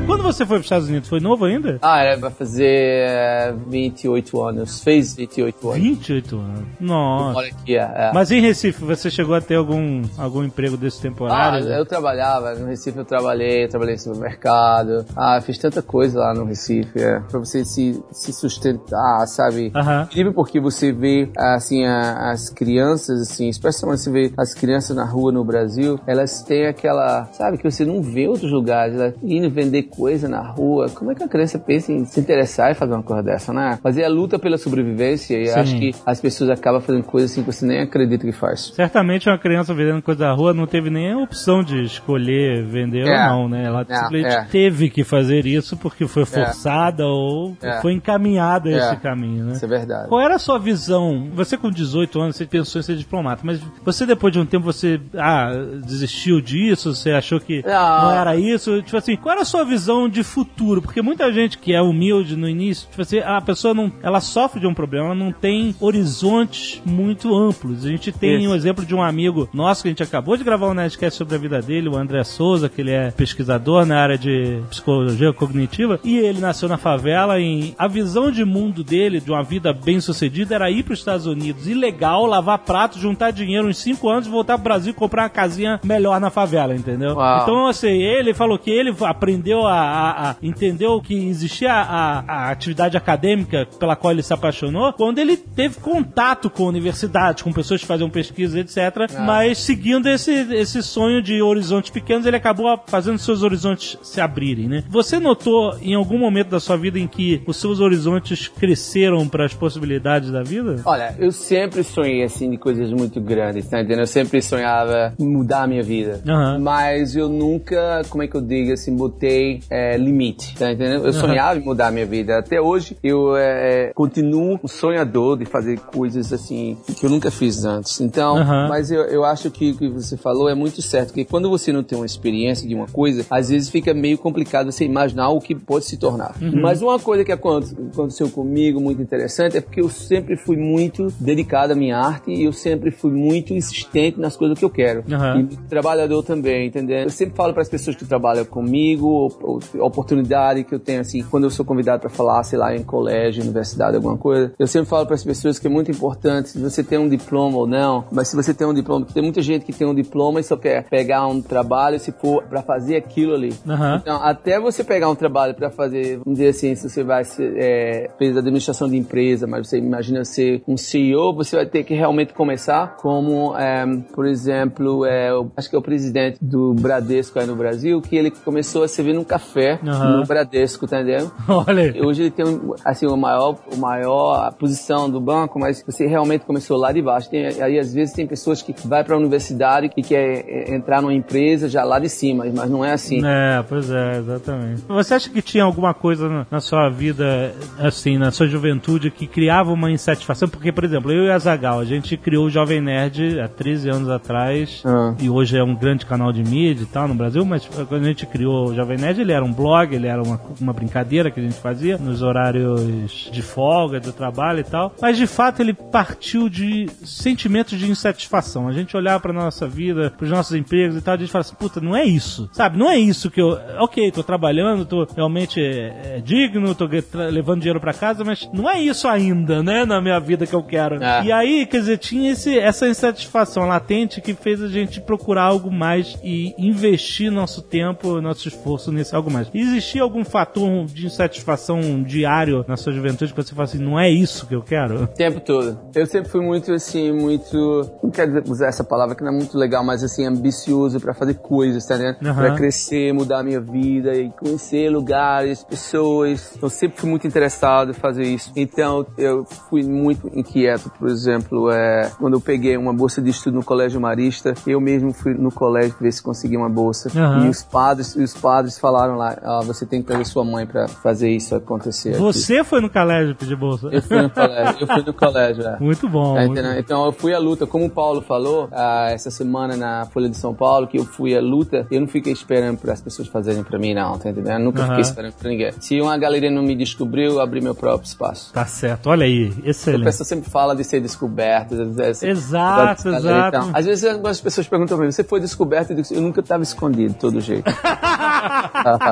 [LAUGHS] Quando você foi para os Estados Unidos? Foi novo ainda? Ah, era pra fazer é, 28 anos. Fez 28 anos. 28 anos. Nossa. Olha aqui, é. é. Mas em Recife, você chegou a ter algum, algum emprego desse Ah, temporário? eu trabalhava, no Recife eu trabalhei, eu trabalhei no supermercado. Ah, fiz tanta coisa lá no Recife, é, pra você se, se sustentar, sabe? Aham. Incrível porque você vê, assim, a- as crianças, assim, especialmente você vê as crianças na rua no Brasil, elas têm aquela, sabe, que você não vê em outros lugares, elas indo vender coisa na rua. Como é que a criança pensa em se interessar em fazer uma coisa dessa, né? Fazer a luta pela sobrevivência e acho que as pessoas acabam fazendo coisas assim que você nem acredita que faz. Certamente uma criança vendendo coisa da rua não teve nem a opção de escolher vender É. ou não, né? Ela É, simplesmente é. teve que fazer isso porque foi forçada ou É. foi encaminhada a É. esse caminho, né? Isso é verdade. Qual era a sua visão? Você com 18 anos, você pensou em ser diplomata, mas você depois de um tempo, você ah, desistiu disso? Você achou que Não. não era isso? Tipo assim, qual era a sua visão de futuro? Porque muita gente que é humilde no início, tipo assim, a pessoa não, ela sofre de um problema, ela não tem horizontes muito amplos. A gente tem Isso. um exemplo de um amigo nosso que a gente acabou de gravar um Nerdcast sobre a vida dele, o André Souza, que ele é pesquisador na área de psicologia cognitiva, e ele nasceu na favela e a visão de mundo dele, de uma vida bem sucedida, era ir para os Estados Unidos, ilegal, lavar prato, juntar dinheiro uns 5 anos e voltar pro Brasil e comprar uma casinha melhor na favela, entendeu? Uau. Então, assim, ele falou que ele aprendeu a, a- a- entendeu que existia a, a atividade acadêmica pela qual ele se apaixonou quando ele teve contato com universidades, com pessoas que faziam pesquisa, etc. Mas seguindo esse, esse sonho de horizontes pequenos, ele acabou fazendo seus horizontes se abrirem, né? Você notou em algum momento da sua vida em que os seus horizontes cresceram para as possibilidades da vida? Olha, eu sempre sonhei assim de coisas muito grandes, tá entendendo? Eu sempre sonhava mudar a minha vida. Aham. Mas eu nunca, como é que eu digo assim, botei é, limite, tá entendendo? Eu sonhava em mudar a minha vida. Até hoje eu é, continuo um sonhador de fazer coisas assim que eu nunca fiz antes. Então, Aham. mas eu, eu acho que o que você falou é muito certo, que quando você não tem uma experiência de uma coisa, às vezes fica meio complicado você imaginar o que pode se tornar. Mas uma coisa que aconte- aconteceu comigo muito interessante é porque eu sempre fui muito dedicado à minha arte e eu sempre fui muito insistente nas coisas que eu quero. Aham. E trabalhador também, entendeu? Eu sempre falo para as pessoas que trabalham comigo, ou- ou- oportunidade que eu tenho assim, quando eu sou convidado para falar, sei lá, em colégio, universidade, alguma coisa, eu sempre falo para as pessoas que é muito importante se você tem um diploma ou não, mas se você tem um diploma, tem muita gente que tem um diploma e só quer pegar um trabalho se for para fazer aquilo ali. Aham. Então, até você pegar um trabalho para fazer, vamos dizer assim, se você vai ser, é, fez administração de empresa, mas você imagina ser um CEO, você vai ter que realmente começar como, é, por exemplo, é, acho que é o presidente do Bradesco aí no Brasil, que ele começou a servir num café Aham. no Bradesco, tá entendendo? [LAUGHS] Olha. Hoje ele tem assim o maior, o maior posição do banco, mas você realmente começou lá de baixo. Tem, aí às vezes tem pessoas que vai para a universidade e quer é, entrar numa empresa já lá de cima, mas não é assim. É, pois é, exatamente. Você acha que tinha alguma coisa na, na sua vida, assim, na sua juventude, que criava uma insatisfação? Porque, por exemplo, eu e a Zagal, a gente criou o Jovem Nerd há 13 anos atrás, Ah. e hoje é um grande canal de mídia e tal no Brasil, mas quando a gente criou o Jovem Nerd, ele era um blog, ele era uma, uma brincadeira que a gente fazia nos horários de folga, do trabalho e tal. Mas de fato ele partiu de sentimentos de insatisfação. A gente olhava pra nossa vida, pros nossos empregos e tal, a gente fala assim, puta, não é isso. Sabe, não é isso que eu. Ok, tô trabalhando, tô realmente é, é digno, tô levando dinheiro pra casa, mas não é isso ainda, né, na minha vida que eu quero. É. E aí, quer dizer, tinha esse, essa insatisfação latente que fez a gente procurar algo mais e investir nosso tempo, nosso esforço nesse algo mais. Existia algum fator de insatisfação diário na sua juventude que você fala assim, não é isso que eu quero? O tempo todo. Eu sempre fui muito, assim, muito. Não quero usar essa palavra que não é muito legal, mas assim, ambicioso pra fazer coisas, tá ligado? Aham. Pra crescer, mudar a minha vida e conhecer lugares, pessoas. Eu sempre fui muito interessado em fazer isso. Então, eu fui muito inquieto, por exemplo, é, quando eu peguei uma bolsa de estudo no Colégio Marista, eu mesmo fui no colégio ver se conseguia uma bolsa. Aham. E os padres, os padres falaram lá, ah, você tem que trazer sua mãe pra fazer isso acontecer. aqui." Você foi no colégio pedir bolsa? Eu fui no colégio, eu fui no colégio, é. [LAUGHS] Muito bom. Tá muito? Então eu fui à luta, como o Paulo falou ah, essa semana na Folha de São Paulo, que eu fui à luta, eu não fiquei esperando para as pessoas fazerem para mim, não, tá entendendo? Eu nunca fiquei esperando para ninguém. Se uma galeria não me descobriu, eu abri meu próprio espaço. Tá certo, olha aí, A excelente. pessoa sempre fala de ser descoberto. Exato, Então, exato. às vezes algumas pessoas perguntam pra mim, você foi descoberto? Eu digo, eu nunca estava escondido, de todo jeito. [LAUGHS]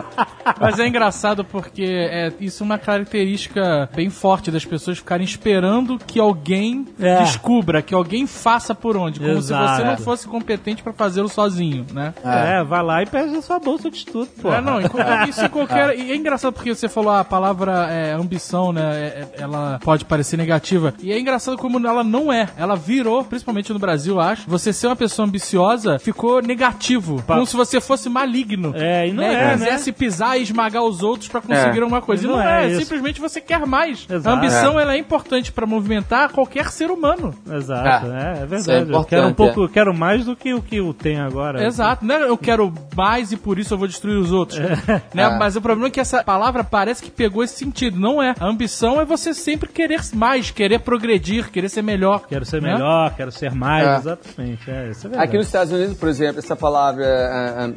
[LAUGHS] Mas é engraçado porque é, isso é uma característica bem forte das pessoas ficarem esperando que alguém É. descubra, que alguém faça por onde, como Exato. se você não fosse competente pra fazê-lo sozinho, né? É, vai lá e pede a sua bolsa de estudo, pô. É, não, [LAUGHS] isso em qualquer. E é engraçado porque você falou a palavra é, ambição, né? é, é, ela pode parecer negativa. E é engraçado como ela não é. Ela virou, principalmente no Brasil, eu acho. Você ser uma pessoa ambiciosa ficou negativo. Como se você fosse maligno. É, e não né? é, né? Quisesse pisar e esmagar os outros pra conseguir É. alguma coisa. E Não não, é é, simplesmente você quer mais. Exato. A ambição ela é importante pra movimentar qualquer ser humano. Exato, É. é, é é verdade. eu quero um pouco, eu quero mais do que o que eu tenho agora. Exato, né? Eu quero mais e por isso eu vou destruir os outros. Né? É. Mas o problema é que essa palavra parece que pegou esse sentido. Não é. A ambição é você sempre querer mais, querer progredir, querer ser melhor. Quero ser né? melhor, quero ser mais, É. exatamente. É, isso é verdade. Aqui nos Estados Unidos, por exemplo, essa palavra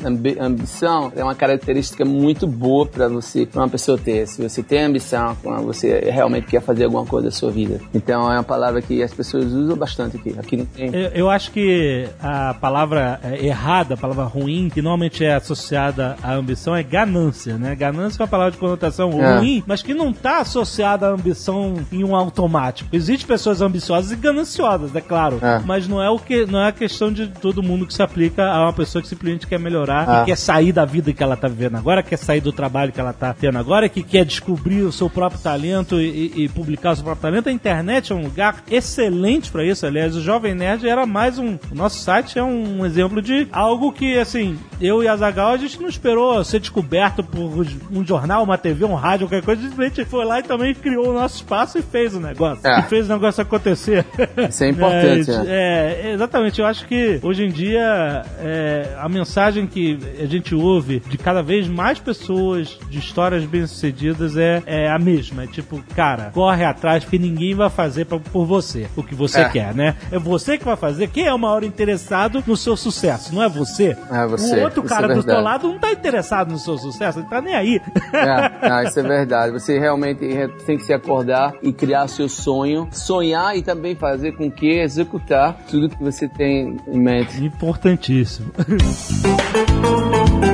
ambi- ambição é uma característica muito boa para você, para uma pessoa ter. Se você tem ambição, quando você realmente quer fazer alguma coisa da sua vida. Então é uma palavra que as pessoas usam bastante aqui. Aqui não tem. Eu, eu acho que a palavra é, errada, a palavra ruim, que normalmente é associada à ambição, é ganância, né? Ganância é uma palavra de conotação É. ruim, mas que não está associada à ambição em um automático. Existem pessoas ambiciosas e gananciosas, é claro, É. mas não é o que não é a questão de todo mundo que se aplica a uma pessoa que simplesmente quer melhorar, É. que quer sair da vida que ela está vivendo agora, quer sair do trabalho que ela está tendo agora, que quer descobrir o seu próprio talento e, e- publicar o seu próprio talento. A internet é um lugar excelente para isso. Aliás, o Jovem Nerd era mais um. O nosso site é um exemplo de algo que, assim, eu e a Zagal, a gente não esperou ser descoberto por um jornal, uma TV, um rádio, qualquer coisa. A gente foi lá e também criou o nosso espaço e fez o negócio. É. E fez o negócio acontecer. Isso é importante, [LAUGHS] É, né? é, exatamente. Eu acho que hoje em dia é, a mensagem que a gente ouve de cada vez mais pessoas de histórias bem-sucedidas é, é a mesma. É tipo, cara, corre atrás porque ninguém vai fazer pra, por você o que você É. quer, né? É você que vai fazer. Quem é o maior interessado no seu sucesso? Não é você? É você. O outro Isso cara é do verdade. lado não tá interessado no seu sucesso, ele tá nem aí. É, [LAUGHS] não, isso é verdade. Você realmente tem que se acordar e criar seu sonho, sonhar e também fazer com que executar tudo que você tem em mente. Importantíssimo. [LAUGHS]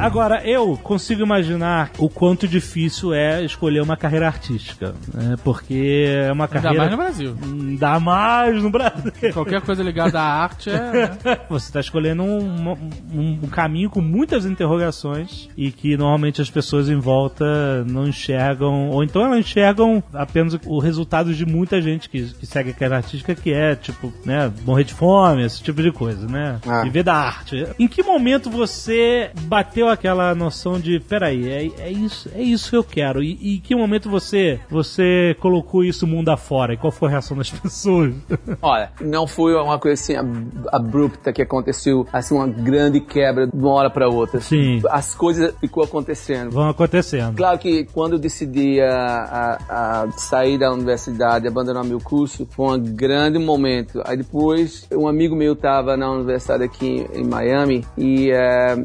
Agora, eu consigo imaginar o quanto difícil é escolher uma carreira artística, né? Porque é uma carreira... mais no Brasil. Ainda mais no Brasil. [LAUGHS] Qualquer coisa ligada à arte é. [LAUGHS] Você está escolhendo um, um- um caminho com muitas interrogações e que normalmente as pessoas em volta não enxergam, ou então elas enxergam apenas o resultado de muita gente que, que segue a carreira artística, que é, tipo, né, morrer de fome, esse tipo de coisa, né? Ah. Viver da arte. Em que momento você bateu aquela noção de, peraí, é, é isso, é isso que eu quero? E, e em que momento você, você colocou isso mundo afora? E qual foi a reação das [LAUGHS] pessoas? Olha, não foi uma coisa assim ab- abrupta que aconteceu, assim, uma grande quebra de uma hora para outra. Sim. As coisas ficou acontecendo. Vão acontecendo. Claro que quando eu decidi a, a- a sair da universidade, abandonar meu curso, foi um grande momento. Aí depois, um amigo meu estava na universidade aqui em Miami e,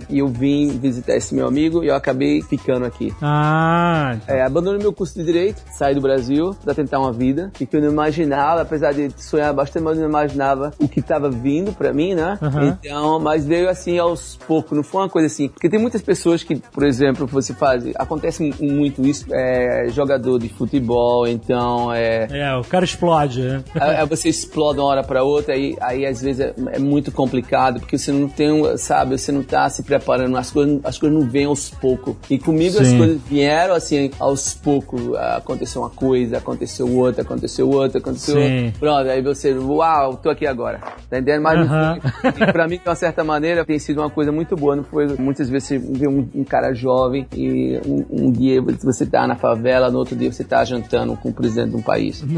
e eu vim visitar esse meu amigo e eu acabei ficando aqui. Ah, É, abandonei meu curso de Direito, saí do Brasil para tentar uma vida, e que eu não imaginava, apesar de sonhar bastante, mas eu não imaginava o que estava vindo para mim, né? Aham. Então, mas veio assim aos poucos, não foi uma coisa assim. Porque tem muitas pessoas que, por exemplo, você faz, acontece mu- muito isso, é jogador de futebol, então é. É, o cara explode, né? Aí aí você explode de uma hora para outra, aí, aí às vezes é, é muito complicado, porque você não tem, sabe, você não tá se preparando, as coisas, as coisas não vêm aos poucos. E comigo as Sim. coisas vieram assim, aos poucos. Aconteceu uma coisa, aconteceu outra, aconteceu outra, aconteceu Sim. outra. Pronto, aí você, uau, tô aqui agora. Tá entendendo? Mas foi. E pra mim, de uma certa maneira, tem sido uma coisa muito boa. Não foi, muitas vezes você vê um, um cara jovem e um, um dia você tá na favela, no outro dia você tá jantando com o presidente de um país. [LAUGHS]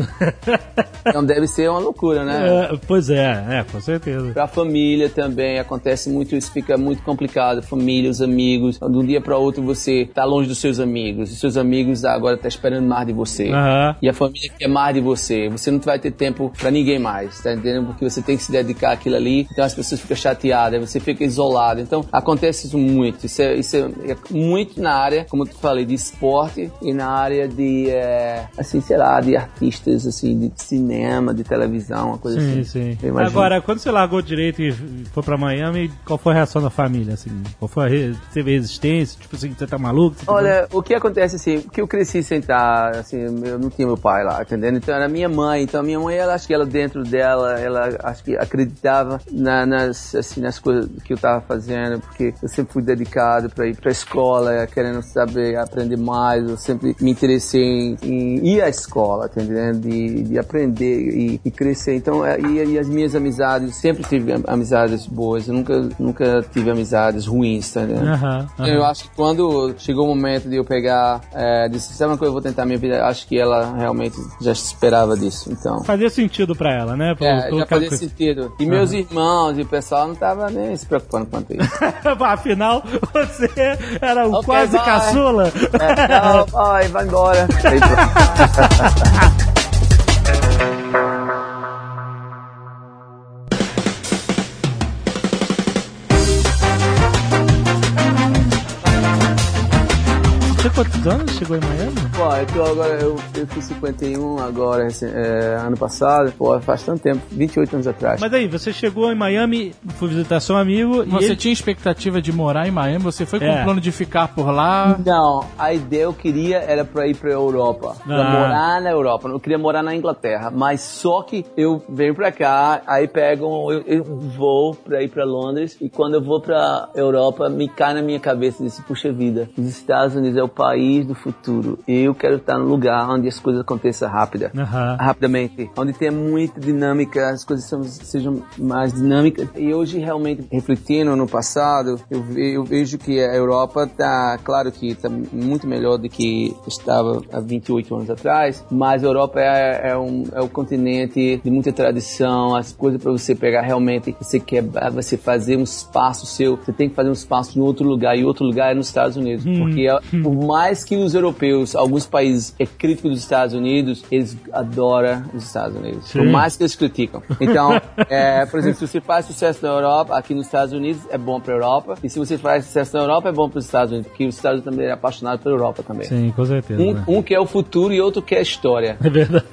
Então deve ser uma loucura, né? É, pois é, é, com certeza. Pra família também acontece muito isso, fica muito complicado. Família, os amigos. Amigos. De um dia para outro você tá longe dos seus amigos. E seus amigos agora tá esperando mais de você. Aham. E a família quer mais de você. Você não vai ter tempo pra ninguém mais, tá entendendo? Porque você tem que se dedicar àquilo ali. Então as pessoas ficam chateadas, você fica isolado. Então acontece isso muito. Isso é, isso é- é muito na área, como eu falei, de esporte e na área de, é, assim, sei lá, de artistas, assim, de cinema, de televisão, uma coisa Sim, assim. sim. Imagino. Agora, quando você largou direito e foi pra Miami, qual foi a reação da família? Assim? Qual foi a re... Teve resistência? Tipo assim, você tá maluco? Você tá Olha, o que acontece assim, que eu cresci sem estar, assim, eu não tinha meu pai lá, entendendo? Então era minha mãe, então a minha mãe, ela acho que ela dentro dela, ela acho que acreditava na- nas, assim, nas coisas que eu tava fazendo, porque eu sempre fui dedicado para ir pra escola, querendo saber, aprender mais, eu sempre me interessei em, em ir à escola, tá entendendo? De, de aprender e, e crescer. Então, é, e, e as minhas amizades, sempre tive am- amizades boas, eu nunca, nunca tive amizades ruins, tá entendendo? Aham, aham. Eu acho que quando chegou o momento de eu pegar, é, disse, sabe uma coisa, eu vou tentar minha vida, acho que ela realmente já esperava disso, então. Fazia sentido pra ela, né? Pelo- É, já fazia conhe- sentido. E meus irmãos e o pessoal não tava nem se preocupando quanto isso. [LAUGHS] Afinal, você era o Ok, quase vai. caçula. É, não, vai, vai embora. [LAUGHS] quantos anos chegou em Miami? Pô, eu tô agora, eu, eu fiz 51 agora, é, ano passado, pô, faz tanto tempo, 28 anos atrás. Mas aí, você chegou em Miami, foi visitar seu amigo e Você ele... tinha expectativa de morar em Miami? Você foi com É. o plano de ficar por lá? Não, a ideia eu queria era pra ir pra Europa, pra Ah. morar na Europa. Eu queria morar na Inglaterra, mas só que eu venho pra cá, aí pego, um- eu, eu vou pra ir pra Londres e quando eu vou pra Europa me cai na minha cabeça e disse, puxa vida, os Estados Unidos é o país do futuro. Eu quero estar no lugar onde as coisas aconteçam rápida. Aham. rapidamente, onde tem muita dinâmica, as coisas são- sejam mais dinâmicas. E hoje, realmente, refletindo no passado, eu, eu vejo que a Europa está, claro que está muito melhor do que estava há 28 anos atrás, mas a Europa é, é um, é um continente de muita tradição, as coisas para você pegar realmente, você quer você fazer um espaço seu, você tem que fazer um espaço em outro lugar, e outro lugar é nos Estados Unidos, porque é- [LAUGHS] por mais que os europeus, alguns países é crítico dos Estados Unidos, eles adoram os Estados Unidos, por Sim. mais que eles criticam. Então, [LAUGHS] é, por exemplo, se você faz sucesso na Europa, aqui nos Estados Unidos é bom para a Europa, e se você faz sucesso na Europa é bom para os Estados Unidos, porque os Estados Unidos também é apaixonado pela Europa também. Sim, com certeza. né? Um, um quer o futuro e outro quer a história. É verdade.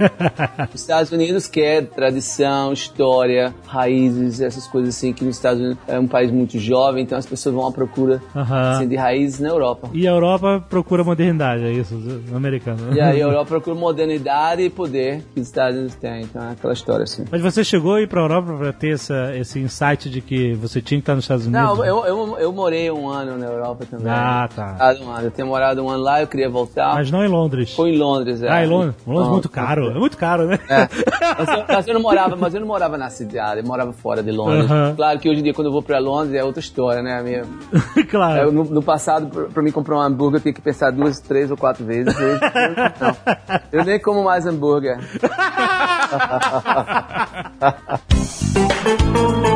Os Estados Unidos quer tradição, história, raízes, essas coisas assim, que nos Estados Unidos é um país muito jovem, então as pessoas vão à procura Aham. assim, de raízes na Europa. E a Europa procura modernidade, é isso, americano. E aí a [LAUGHS] Europa procura modernidade e poder que os Estados Unidos têm, então é aquela história assim. Mas você chegou aí pra Europa pra ter essa, esse insight de que você tinha que estar nos Estados Unidos? Não, eu, eu, eu morei um ano na Europa também. Ah, tá. Ah, um ano. Eu tenho morado um ano lá, eu queria voltar. Mas não em Londres. Foi em Londres, é. Ah, em Londres. Londres é muito caro. É muito caro, né? É. [LAUGHS] Mas, eu, mas eu não morava, mas eu não morava na cidade, eu morava fora de Londres. Claro que hoje em dia quando eu vou pra Londres é outra história, né? A minha, [LAUGHS] claro. eu, no, no passado, pra mim comprar um hambúrguer, eu tinha que pensar duas, três ou quatro vezes. Hoje, não. Eu nem como mais hambúrguer. [LAUGHS]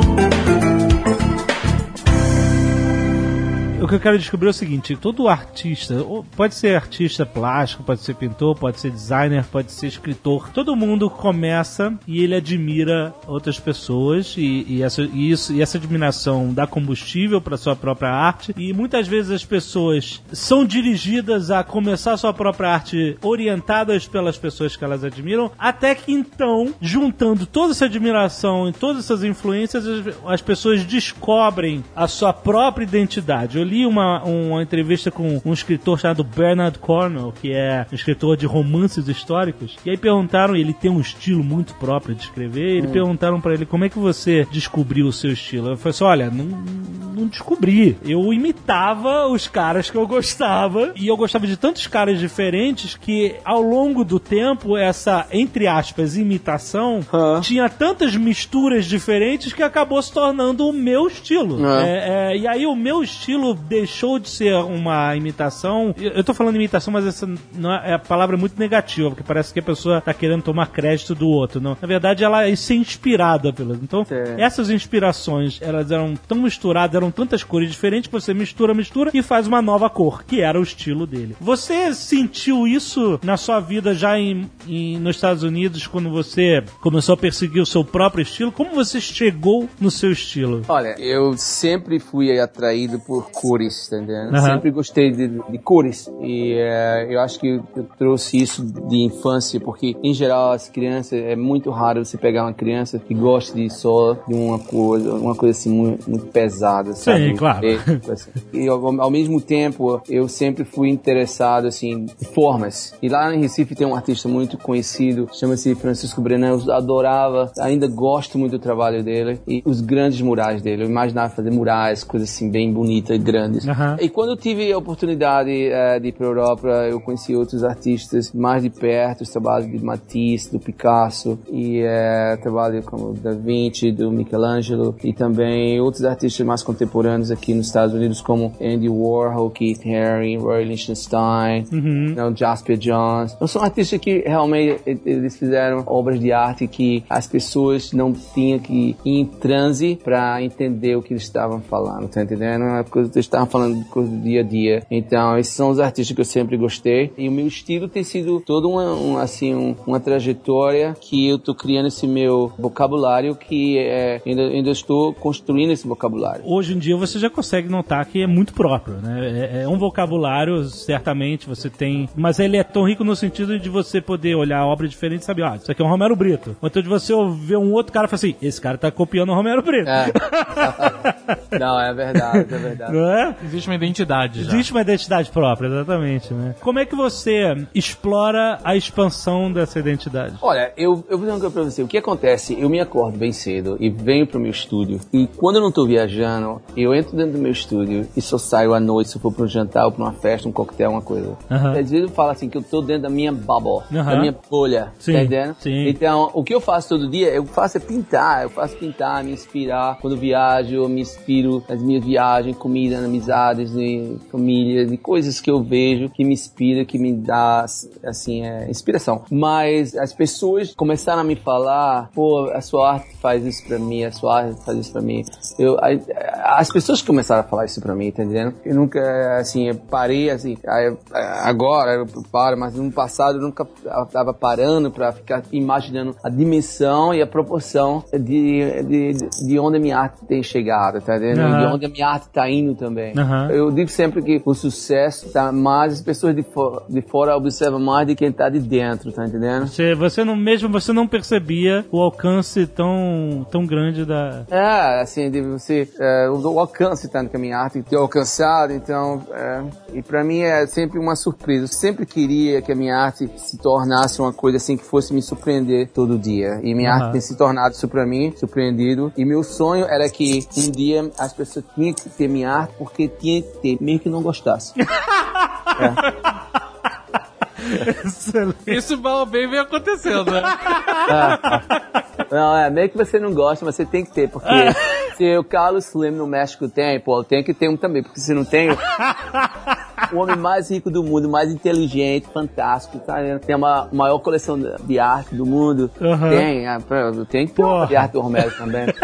O que eu quero descobrir é o seguinte: todo artista, pode ser artista plástico, pode ser pintor, pode ser designer, pode ser escritor, todo mundo começa e ele admira outras pessoas e, e essa, e isso, e essa admiração dá combustível para sua própria arte. E muitas vezes as pessoas são dirigidas a começar sua própria arte orientadas pelas pessoas que elas admiram, até que então, juntando toda essa admiração e todas essas influências, as, as pessoas descobrem a sua própria identidade. Eu li uma, uma entrevista com um escritor chamado Bernard Cornwell, que é um escritor de romances históricos, e aí perguntaram, ele tem um estilo muito próprio de escrever, e perguntaram pra ele como é que você descobriu o seu estilo. Eu falei assim, olha, não, não descobri. Eu imitava os caras que eu gostava, e eu gostava de tantos caras diferentes que ao longo do tempo, essa, entre aspas, imitação, Hã? tinha tantas misturas diferentes que acabou se tornando o meu estilo. É, é, e aí o meu estilo deixou de ser uma imitação. Eu tô falando imitação, mas essa não é, a palavra é muito negativa, porque parece que a pessoa tá querendo tomar crédito do outro. Não. Na verdade, ela é ser inspirada pelas. Então, essas inspirações, elas eram tão misturadas, eram tantas cores diferentes, que você mistura, mistura e faz uma nova cor, que era o estilo dele. Você sentiu isso na sua vida já em, em- nos Estados Unidos, quando você começou a perseguir o seu próprio estilo? Como você chegou no seu estilo? Olha, eu sempre fui atraído por cores, tá entendendo? Aham. Sempre gostei de, de cores. E eh, eu acho que eu trouxe isso de infância, porque em geral as crianças, é muito raro você pegar uma criança que goste de só de uma coisa, uma coisa assim muito, muito pesada, sabe? claro. E, assim, e ao, ao mesmo tempo, eu sempre fui interessado assim em formas. E lá em Recife tem um artista muito conhecido, chama-se Francisco Brenan. Eu adorava, ainda gosto muito do trabalho dele e os grandes murais dele. Eu imaginava fazer murais, coisas assim bem bonitas e grandes. Aham. E quando eu tive a oportunidade eh, de ir para a Europa, eu conheci outros artistas mais de perto, os trabalhos de Matisse, do Picasso e eh, trabalho como Da Vinci, do Michelangelo e também outros artistas mais contemporâneos aqui nos Estados Unidos como Andy Warhol, Keith Haring, Roy Lichtenstein, não, Jasper Johns. Então, são artistas que realmente eles fizeram obras de arte que as pessoas não tinham que ir em transe para entender o que eles estavam falando, tá entendendo? É coisa, eles estavam falando de coisa do dia a dia. Então, esses são os artistas que eu sempre gostei. E o meu estilo tem sido toda uma, um, assim, um- uma trajetória que eu tô criando esse meu vocabulário que é, ainda, ainda estou construindo esse vocabulário. Hoje em dia você já consegue notar que é muito próprio, né? É, é um vocabulário, certamente você tem, mas ele é tão rico no sentido de você poder olhar a obra diferente e saber, ah, isso aqui é um Romero Brito. Ou então de você ver um outro cara e falar assim, esse cara tá copiando o Romero Brito. É. [LAUGHS] Não, é verdade, é verdade. Não é? Existe uma identidade já. Existe uma identidade própria, exatamente, né? Como é que você explora a expansão dessa identidade? Olha, eu, eu vou dizer uma coisa pra você. O que acontece? Eu me acordo bem cedo e venho pro meu estúdio. E quando eu não tô viajando, eu entro dentro do meu estúdio e só saio à noite se eu for pra um jantar ou pra uma festa, um coquetel, uma coisa. Aham. Às vezes eu falo assim que eu tô dentro da minha bubble, Aham. da minha bolha. Sim, Tá entendendo? sim. Então, o que eu faço todo dia, eu faço é pintar. Eu faço pintar, me inspirar. Quando eu viajo, eu me inspiro nas minhas viagens, comida, amizades, de família, de coisas que eu vejo que me inspira, que me dá, assim, é, inspiração. Mas as pessoas começaram a me falar, pô, a sua arte faz isso pra mim, a sua arte faz isso pra mim. Eu, as pessoas começaram a falar isso pra mim, tá entendendo? Eu nunca, assim, eu parei, assim, agora eu paro, mas no passado eu nunca tava parando pra ficar imaginando a dimensão e a proporção de, de, de onde a minha arte tem chegado, tá entendendo? Aham. De onde a minha arte tá indo também. Aham. Eu digo sempre que o sucesso tá mais, as pessoas de, fo de fora observam mais de quem tá de dentro, tá entendendo? Você, você não, mesmo você não percebia o alcance tão, tão grande da. É, assim, de você, é, o, o alcance tanto que a minha arte ter alcançado, então, é, e pra mim é sempre uma surpresa. Eu sempre queria que a minha arte se tornasse uma coisa assim que fosse me surpreender todo dia. E minha Aham. arte tem se tornado isso pra mim, surpreendido. E meu sonho era que um dia as pessoas tinham que ter minha arte porque tinha que ter, mesmo que não gostasse. [LAUGHS] Isso mal bem vem acontecendo, né? Não, é, meio que você não gosta, mas você tem que ter, porque [LAUGHS] se o Carlos Slim no México tem, pô, eu tenho que ter um também, porque se não tem, o homem mais rico do mundo, mais inteligente, fantástico, tá vendo? Tem a ma- maior coleção de arte do mundo, Aham. tem, é, eu tenho que ter Porra. de arte do Romero também. [LAUGHS]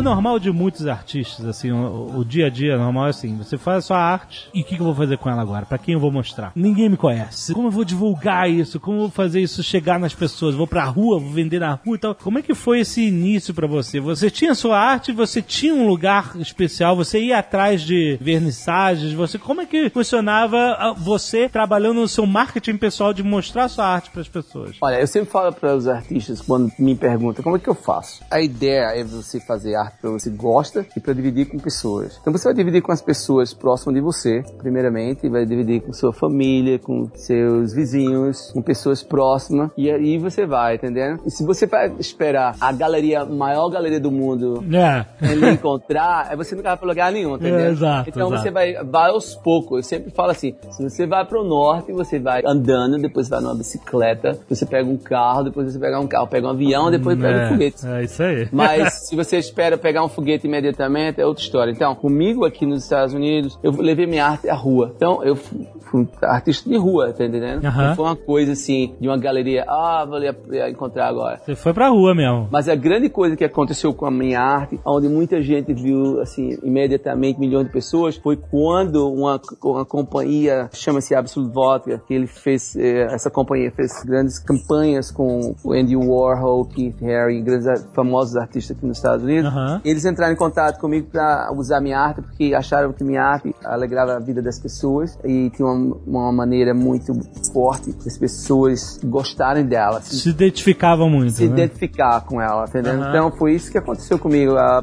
O normal de muitos artistas, assim, o, o dia a dia normal é assim: você faz a sua arte e o que, que eu vou fazer com ela agora? Pra quem eu vou mostrar? Ninguém me conhece. Como eu vou divulgar isso? Como eu vou fazer isso chegar nas pessoas? Vou pra rua, vou vender na rua e tal. Como é que foi esse início pra você? Você tinha sua arte, você tinha um lugar especial, você ia atrás de vernissagens, você como é que funcionava ah, você trabalhando no seu marketing pessoal de mostrar sua arte pras pessoas? Olha, eu sempre falo para os artistas quando me perguntam como é que eu faço. A ideia é você fazer arte arte que você gosta e para dividir com pessoas. Então você vai dividir com as pessoas próximas de você, primeiramente, vai dividir com sua família, com seus vizinhos, com pessoas próximas e aí você vai, entendendo? E se você vai esperar a galeria, maior galeria do mundo É. ele encontrar, você nunca vai pra lugar nenhum, entendeu? É, exato, então exato. você vai, vai aos poucos. Eu sempre falo assim: se você vai pro norte, você vai andando, depois vai numa bicicleta, você pega um carro, depois você pega um carro, pega um avião, depois pega um é, foguete. é isso aí. Mas [LAUGHS] se você espera pegar um foguete imediatamente, é outra história. Então, comigo aqui nos Estados Unidos, eu levei minha arte à rua. Então, eu fui, fui artista de rua, tá entendendo? Aham. Não foi uma coisa assim, de uma galeria, ah, vou ali encontrar agora. Você foi pra rua mesmo. Mas a grande coisa que aconteceu com a minha arte, onde muita gente viu, assim, imediatamente, milhões de pessoas, foi quando uma, uma companhia, chama-se Absolute Vodka, que ele fez, eh, essa companhia fez grandes campanhas com o Andy Warhol, Keith Haring, grandes famosos artistas aqui nos Estados Unidos. Eles entraram em contato comigo para usar minha arte, porque acharam que minha arte alegrava a vida das pessoas e tinha uma, uma maneira muito forte das pessoas gostarem dela. se Se identificavam muito, se né? identificar com ela, entendeu? Aham. Então foi isso que aconteceu comigo, a.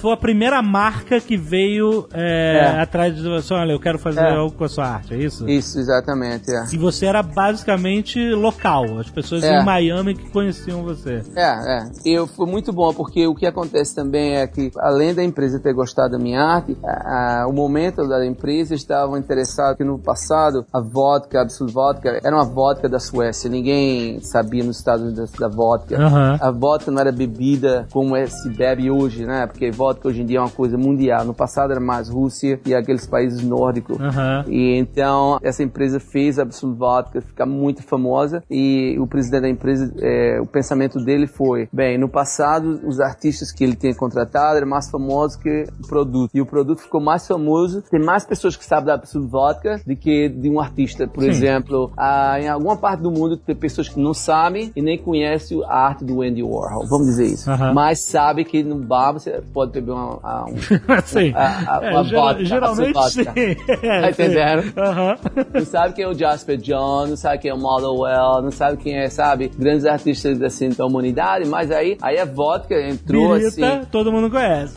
Foi a primeira marca que veio é, É. atrás de você. Olha, eu quero fazer É. algo com a sua arte, é isso? Isso, exatamente, é. E você era basicamente local. As pessoas É. em Miami que conheciam você. É, é. Eu, foi muito bom, porque o que acontece também é que, além da empresa ter gostado da minha arte, a- a- o momento da empresa estavam interessados que no passado a vodka, a Absolute Vodka, era uma vodka da Suécia. Ninguém sabia nos Estados Unidos da vodka. Aham. A vodka não era bebida como é, se bebe hoje, né? Porque vodka hoje em dia é uma coisa mundial. No passado era mais Rússia e aqueles países nórdicos. Aham. E então essa empresa fez a Absolute Vodka ficar muito famosa e o presidente da empresa, é, o pensamento dele foi, bem, no passado os artistas que ele tinha contratado eram mais famosos que o produto. E o produto ficou mais famoso, tem mais pessoas que sabem da Absolute Vodka do que de um artista. Por Sim. exemplo, ah, em alguma parte do mundo tem pessoas que não sabem e nem conhecem a arte do Andy Warhol, vamos dizer isso. Aham. Mas sabe que no bar você pode beber uma, a- um, [LAUGHS] sim. a- a- É, uma geral- vodka, geralmente sim. [LAUGHS] É, Tá sim. entendendo? Não sabe quem é o Jasper John, não sabe quem é o Motherwell, não sabe quem é, sabe, grandes artistas assim da humanidade, mas aí, aí a vodka entrou Birita, assim. Todo mundo conhece.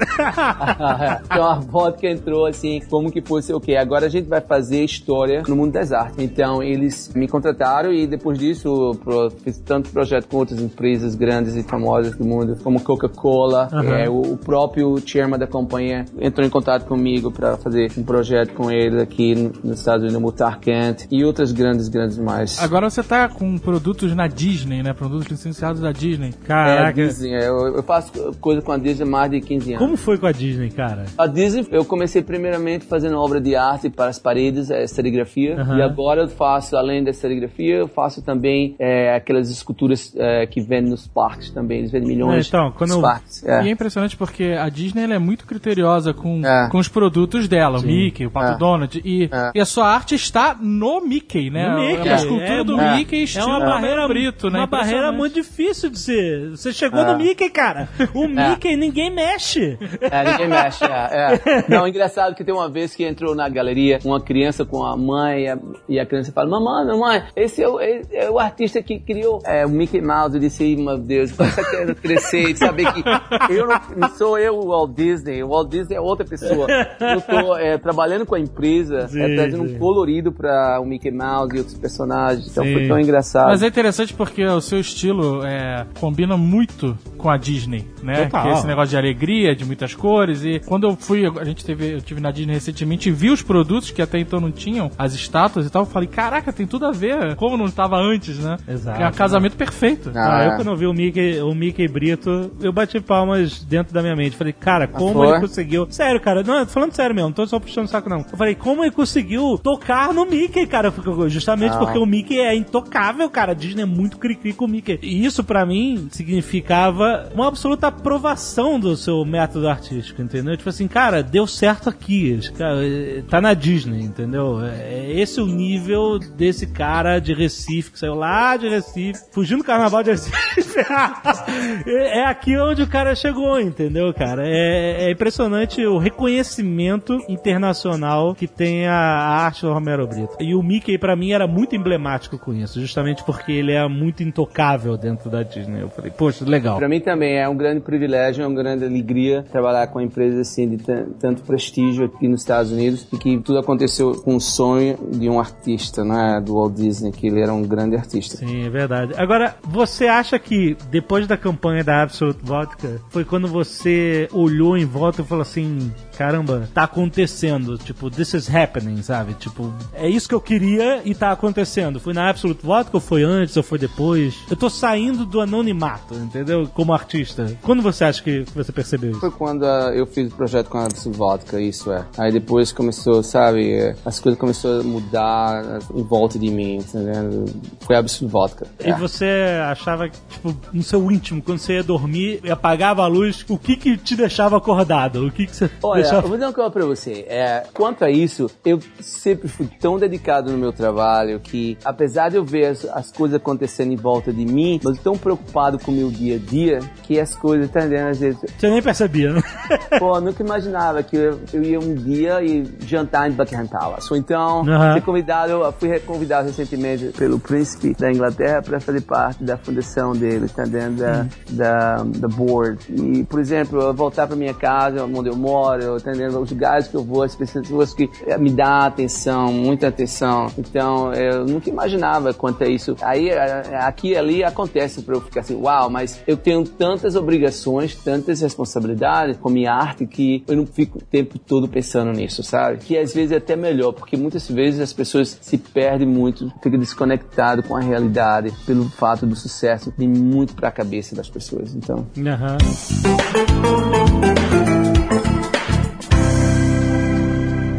então a vodka entrou assim, como que fosse o quê? Agora a gente vai fazer história no mundo das artes. Então eles me contrataram e depois disso pro, fiz tanto projeto com outras empresas grandes e famosas do mundo, como Coca-Cola, Aham. é, o, o próprio chairman da companhia entrou em contato comigo para fazer um projeto com ele aqui no- nos Estados Unidos, no Mutar Kent e outras grandes, grandes mais. Agora você tá com produtos na Disney, né? Produtos licenciados da Disney. É, Caraca. Disney, é, eu, eu faço coisa com a Disney mais de 15 anos. Como foi com a Disney, cara? A Disney, eu comecei primeiramente fazendo obra de arte para as paredes, é, serigrafia. Aham. E agora eu faço, além da serigrafia, eu faço também é, aquelas esculturas é, que vendem nos parques também. Eles vendem milhões É, então, quando eu- parques. E é É. impressionante porque a Disney ela é muito criteriosa com, É. com os produtos dela, o Mickey, o Pato É. Donald. E, É. e a sua arte está no Mickey, né? No Mickey, É uma escultura é, do é. Mickey É estilo uma barreira, Brito, né? uma barreira muito difícil de ser. Você chegou É. no Mickey, cara. O Mickey ninguém mexe. É, ninguém mexe. É, é. Não, engraçado que tem uma vez que entrou na galeria uma criança com a mãe e a, e a criança fala: Mamãe, mamãe, esse é o, é, é o artista que criou é, o Mickey Mouse. Eu disse: "Ih, Meu Deus, como você quer crescer e saber que eu não, não sou eu o Walt Disney, o Walt Disney é outra pessoa. Eu estou trabalhando com a empresa, Sim, é, trazendo sim. um colorido para o Mickey Mouse e outros personagens. Então Sim. foi tão engraçado. Mas é interessante porque o seu estilo é, combina muito com a Disney, né? Total. Que é esse negócio de alegria, de muitas cores. E quando eu fui, a gente teve, eu tive na Disney recentemente e vi os produtos que até então não tinham, as estátuas e tal, eu falei, caraca, tem tudo a ver. Como não estava antes, né? Exato. É um casamento perfeito. Ah, Ah, é. eu quando eu vi o Mickey, o Mickey Brito, eu bati palmas dentro da minha mente. Falei, cara, como foi? ele conseguiu. Sério, cara, não, tô falando sério mesmo, não tô só puxando o saco, não. Eu falei, como ele conseguiu tocar no Mickey, cara? Justamente Ah. porque o Mickey é intocável, cara. A Disney é muito cri-cri com o Mickey. E isso, pra mim, significava uma absoluta aprovação do seu método artístico, entendeu? Tipo assim, cara, deu certo aqui. Eh, tá na Disney, entendeu? É esse o nível desse cara de Recife, que saiu lá de Recife, fugindo do carnaval de Recife. [LAUGHS] é é aqui onde o cara chegou, entendeu, cara? É, é impressionante o reconhecimento internacional que tem a arte do Romero Brito. E o Mickey, pra mim, era muito emblemático com isso, justamente porque ele é muito intocável dentro da Disney. Eu falei, poxa, legal. Para mim também é um grande privilégio, é um grande grande alegria trabalhar com uma empresa assim de tan- tanto prestígio aqui nos Estados Unidos e que tudo aconteceu com o sonho de um artista, né, do Walt Disney, que ele era um grande artista. Sim, é verdade. Agora, você acha que depois da campanha da Absolute Vodka, foi quando você olhou em volta e falou assim: caramba, tá acontecendo? Tipo, this is happening, sabe? Tipo, é isso que eu queria e tá acontecendo. Foi na Absolute Vodka ou foi antes ou foi depois? Eu tô saindo do anonimato, entendeu? Como artista. Quando você acha que você percebeu isso? Foi quando ah, eu fiz o projeto com a Absolute Vodka, isso é. Aí depois começou, sabe, eh, as coisas começaram a mudar ah, em volta de mim, entendeu? Foi a Absolute Vodka. E É. você achava que, tipo, no seu íntimo, quando você ia dormir e apagava a luz, o que que te deixava acordado? O que que você Olha, eu vou dar uma coisa pra você. É, quanto a isso, eu sempre fui tão dedicado no meu trabalho que, apesar de eu ver as, as coisas acontecendo em volta de mim, mas tão preocupado com o meu dia a dia que as coisas, tá entendendo? Às vezes, Você nem percebia, né? [LAUGHS] pô, eu nunca imaginava que eu, eu ia um dia e jantar em Buckingham Palace. Ou então, Aham. ser convidado, eu fui convidado recentemente pelo príncipe da Inglaterra para fazer parte da fundação dele, tá entendendo? Da, da, da board. E, por exemplo, eu voltar para minha casa, onde eu moro, eu, entendendo? Os lugares que eu vou, as pessoas que me dão atenção, muita atenção. Então, eu nunca imaginava quanto a isso. Aí, eh, aqui e ali acontece para eu ficar assim, uau, mas eu tenho tantas obrigações, tantas responsabilidades com minha arte que eu não fico o tempo todo pensando nisso, sabe? Que às vezes é até melhor, porque muitas vezes as pessoas se perdem muito, ficam desconectadas com a realidade pelo fato do sucesso vir muito para a cabeça das pessoas. Então, Aham.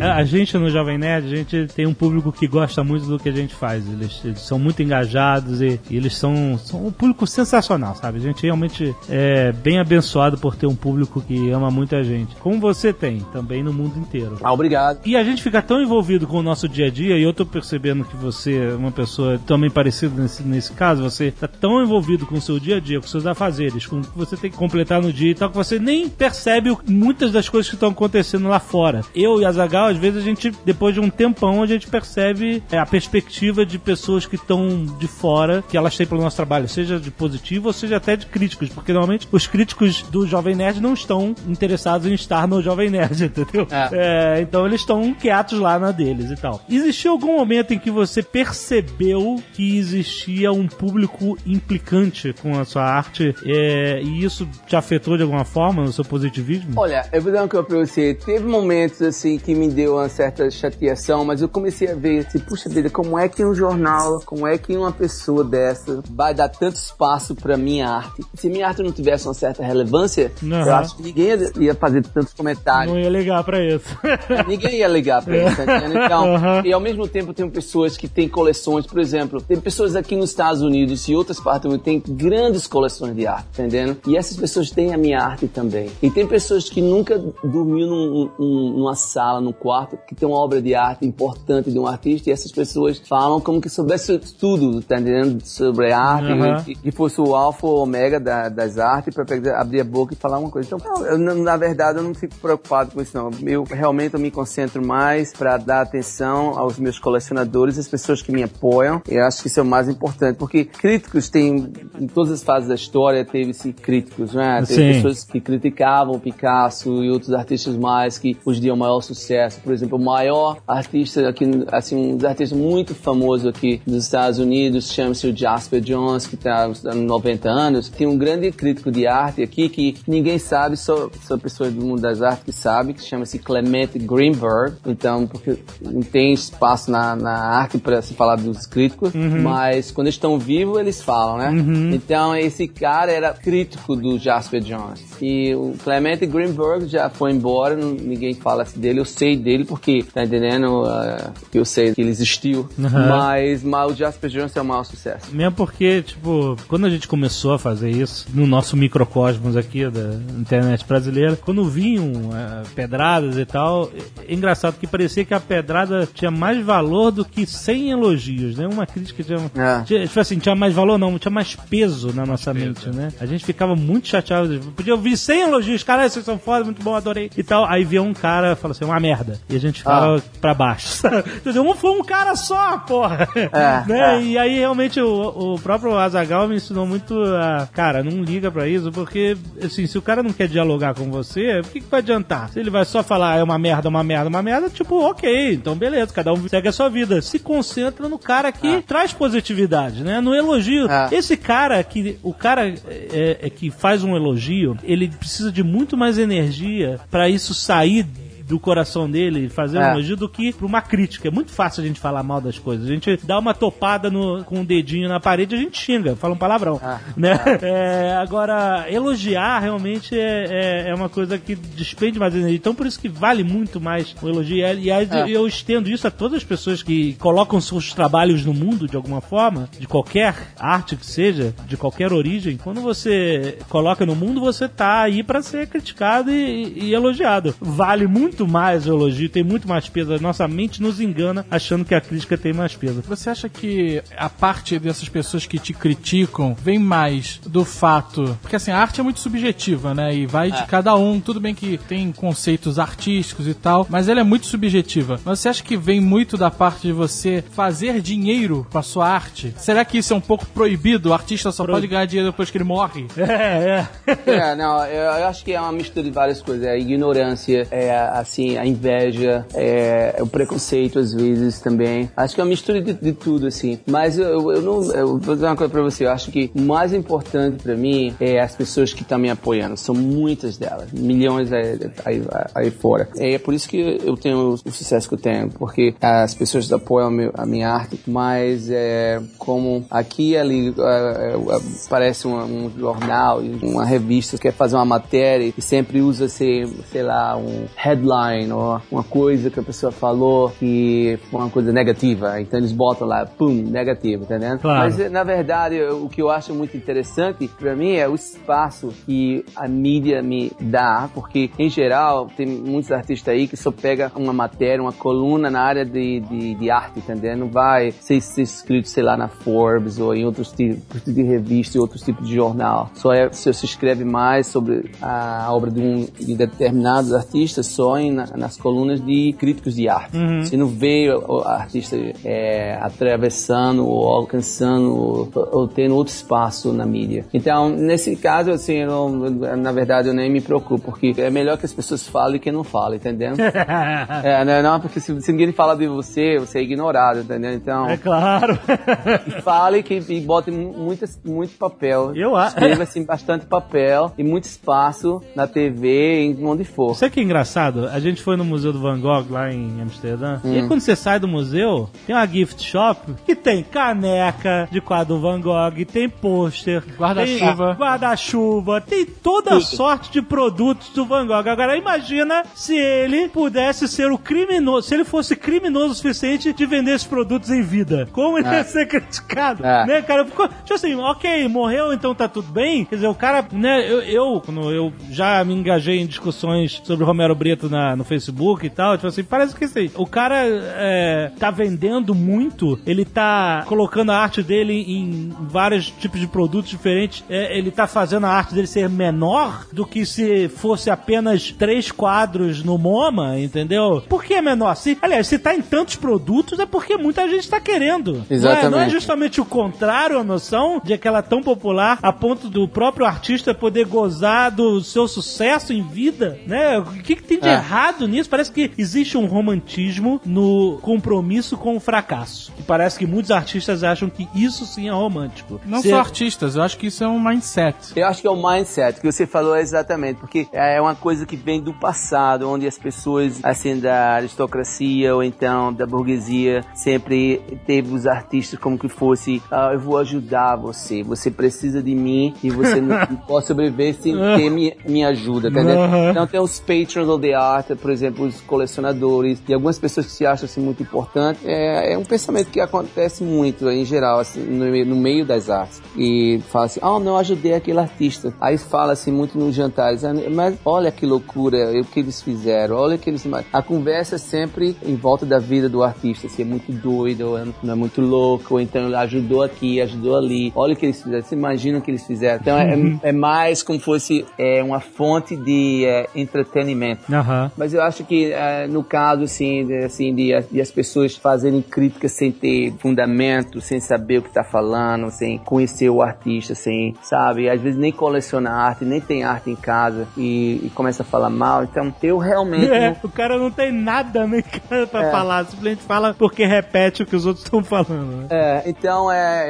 A a gente no Jovem Nerd, a gente tem um público que gosta muito do que a gente faz. Eles, eles são muito engajados e, e eles são, são um público sensacional, sabe? A gente realmente é bem abençoado por ter um público que ama muita gente. Como você tem, também no mundo inteiro. ah, obrigado. E a gente fica tão envolvido com o nosso dia a dia, e eu tô percebendo que você é uma pessoa também parecida nesse, nesse caso, você tá tão envolvido com o seu dia a dia, com os seus afazeres, com o que você tem que completar no dia e tal, que você nem percebe muitas das coisas que estão acontecendo lá fora. Eu e a Zagal, às vezes a gente, depois de um tempão, a gente percebe é, a perspectiva de pessoas que estão de fora, que elas têm pelo nosso trabalho, seja de positivo ou seja até de críticos, porque normalmente os críticos do Jovem Nerd não estão interessados em estar no Jovem Nerd, [LAUGHS] entendeu? É. É, então eles estão quietos lá na deles e tal. Existiu algum momento em que você percebeu que existia um público implicante com a sua arte é, e isso te afetou de alguma forma no seu positivismo? Olha, eu vou dar uma coisa pra você. Teve momentos assim que me deu uma certa chateação, mas eu comecei a ver assim, puxa vida, como é que um jornal, como é que uma pessoa dessa vai dar tanto espaço pra minha arte? Se minha arte não tivesse uma certa relevância, Aham. eu acho que ninguém ia, fazer tantos comentários. Não ia ligar pra isso. [LAUGHS] Ninguém ia ligar pra isso, tá? Então, Aham. e ao mesmo tempo tem pessoas que têm coleções, por exemplo, tem pessoas aqui nos Estados Unidos e outras partes do mundo que têm grandes coleções de arte, tá entendendo? E essas pessoas têm a minha arte também. E tem pessoas que nunca dormiu num- num- numa sala, num quarto, que tem uma obra de arte importante de um artista e essas pessoas falam como que soubesse tudo, tá entendendo? Sobre a arte, Aham. que, que fosse o alfa ou ômega da- das artes para abrir a boca e falar uma coisa. Então, eu, na- verdade, eu não fico preocupado com isso, não. Eu realmente eu me concentro mais para dar atenção aos meus colecionadores, as pessoas que me apoiam. Eu acho que isso é o mais importante, porque críticos tem, em todas as fases da história, teve-se críticos, né? Teve Sim. pessoas que criticavam Picasso e outros artistas mais que em dia é o maior sucesso. Por exemplo, o maior artista aqui, assim, um dos artistas muito famoso aqui dos Estados Unidos, chama-se o Jasper Jones, que está uns 90 anos. Tem um grande crítico de arte aqui que ninguém sabe, só, só pessoas do mundo das artes que sabe, que chama-se Clement Greenberg. Então, porque não tem espaço na, na arte para se falar dos críticos, mas quando eles estão vivos, eles falam, né? Então, esse cara era crítico do Jasper Jones. E o Clement Greenberg já foi embora, ninguém fala dele, eu sei dele porque, tá entendendo? Uh, que eu sei que ele existiu. Uhum. Mas, mas o Jasper Jones é o maior sucesso. Mesmo porque, tipo, quando a gente começou a fazer isso, no nosso microcosmos aqui da internet brasileira, quando vinham eh, pedradas e tal, é engraçado que parecia que a pedrada tinha mais valor do que 100 elogios, né? Uma crítica tinha, É. tinha, tipo assim, tinha mais valor não, tinha mais peso na nossa mente, né? A gente ficava muito chateado, podia ouvir 100 elogios, caralho, vocês são foda, muito bom, adorei e tal. Aí via um cara, fala assim, uma merda. E a gente ficava pra baixo. [LAUGHS] sabe? Um foi um cara só, porra. É, né? é. E aí realmente o, o próprio Azagal me ensinou muito a, cara, não liga pra isso, porque assim, se o cara não quer dialogar com você, o que, que vai adiantar? Se ele vai só falar "Ah, é uma merda, uma merda, uma merda, tipo, ok, então beleza, cada um segue a sua vida. Se concentra no cara que traz positividade, né? No elogio. É. Esse cara que o cara é, é que faz um elogio, ele precisa de muito mais energia pra isso sair do coração dele, fazer um É. elogio, do que pra uma crítica. É muito fácil a gente falar mal das coisas. A gente dá uma topada no- com o dedinho na parede, a gente xinga, fala um palavrão. Ah, né? É, agora, elogiar realmente é, é, é uma coisa que despende mais energia. Então, por isso que vale muito mais o elogio. E, aliás, É. eu estendo isso a todas as pessoas que colocam seus trabalhos no mundo de alguma forma, de qualquer arte que seja, de qualquer origem. Quando você coloca no mundo, você tá aí pra ser criticado e, e elogiado. Vale muito mais o elogio, tem muito mais peso. A nossa mente nos engana achando que a crítica tem mais peso. Você acha que a parte dessas pessoas que te criticam vem mais do fato. Porque assim, a arte é muito subjetiva, né? E vai de cada um. Tudo bem que tem conceitos artísticos e tal, mas ela é muito subjetiva. Mas você acha que vem muito da parte de você fazer dinheiro com a sua arte? Será que isso é um pouco proibido? O artista só pode ganhar dinheiro depois que ele morre? [LAUGHS] É, é. É, não, eu, eu acho que é uma mistura de várias coisas. É a ignorância, é a- assim, a inveja, é, é o preconceito às vezes também. Acho que é uma mistura de, de tudo, assim. Mas eu, eu, não. Eu vou dizer uma coisa pra você. Eu acho que o mais importante pra mim é as pessoas que estão me apoiando. São muitas delas. Milhões aí, aí, aí fora. É por isso que eu tenho o sucesso que eu tenho. Porque as pessoas apoiam a minha arte. Mas é como aqui ali é, é, parece um, um jornal, uma revista que quer fazer uma matéria e sempre usa, sei, sei lá, um headline ou uma coisa que a pessoa falou que foi uma coisa negativa. Então eles botam lá, pum, negativo, entendendo? Claro. Mas na verdade, eu- o que eu acho muito interessante pra mim é o espaço que a mídia me dá, porque em geral tem muitos artistas aí que só pega uma matéria, uma coluna na área de, de, de arte, entendeu? Não vai ser, ser escrito, sei lá, na Forbes ou em outros tipos de revista e outros tipos de jornal. Só é, se se escreve mais sobre a obra de um de determinados artistas só na- nas colunas de críticos de arte. Você não vê o, o artista é, atravessando ou alcançando ou, ou tendo outro espaço na mídia. Então, nesse caso, assim, eu não- na verdade, eu nem me preocupo, porque é melhor que as pessoas falem que não falem, entendeu? [LAUGHS] é, não, não, porque se, se ninguém fala de você, você é ignorado, entendeu? Então, É claro. [LAUGHS] fale que, e bote mu- muitas, muito papel. Eu acho. Escreva, assim, bastante papel e muito espaço na TV, em onde for. O que é engraçado? A gente foi no Museu do Van Gogh lá em Amsterdã. E Hum. aí quando você sai do museu, tem uma gift shop que tem caneca de quadro do Van Gogh, tem pôster, Guarda-chuva. tem guarda-chuva, tem toda sorte de produtos do Van Gogh. Agora imagina se ele pudesse ser o criminoso, se ele fosse criminoso o suficiente de vender esses produtos em vida. Como ele ia ser criticado, É. né, cara? Ficou, tipo assim, ok, morreu, então tá tudo bem. Quer dizer, o cara, né, eu, eu, quando eu já me engajei em discussões sobre o Romero Brito na, no Facebook e tal, tipo assim, parece que assim, o cara é, tá vendendo muito, ele tá colocando a arte dele em vários tipos de produtos diferentes, é, ele tá fazendo a arte dele ser menor do que se fosse apenas três quadros no MoMA, entendeu? Por que é menor? Se, aliás, se tá em tantos produtos é porque muita gente tá querendo. Não é- Não é, Exatamente. justamente o contrário a noção de que ela é tão popular a ponto do próprio artista poder gozar do seu sucesso em vida, né? O que, que tem de É. errado nisso? Parece que existe um romantismo no compromisso com o fracasso. E parece que muitos artistas acham que isso sim é romântico. Não Ser- só artistas, eu acho que isso é um mindset. Eu acho que é o mindset que você falou exatamente, porque é uma coisa que vem do passado, onde as pessoas, assim, da aristocracia ou então da burguesia, sempre teve os artistas como que fosse, ah, eu vou ajudar você, você precisa de mim e você não, [LAUGHS] não pode sobreviver sem ter minha, minha ajuda, entendeu? Aham. Então tem os patrons of the art, por exemplo, os colecionadores e algumas pessoas que se acham assim muito importante. É, é um pensamento que acontece muito em geral, assim, no, no meio das artes. E fala assim, oh não, ajudei aquele artista. Aí fala assim muito nos jantares, "Ah, mas olha que loucura o que eles fizeram, olha que eles... A conversa é sempre em volta da vida do artista, se é muito doido, ou não é muito louco, ou então ele ajudou aqui, ajudou ali, olha o que eles fizeram, você imagina o que eles fizeram. Então é, é mais como fosse é, uma fonte de é, entretenimento. Aham. Mas eu acho que eh, no caso, assim, de, assim de, de as pessoas fazerem críticas sem ter fundamento, sem saber o que tá falando, sem conhecer o artista, sem, sabe? Às vezes nem coleciona arte, nem tem arte em casa e, e começa a falar mal. Então, eu realmente... É, não- o cara não tem nada nem [LAUGHS] cara pra É. falar, simplesmente fala porque repete o que os outros [LAUGHS] estão falando. né? É, então é,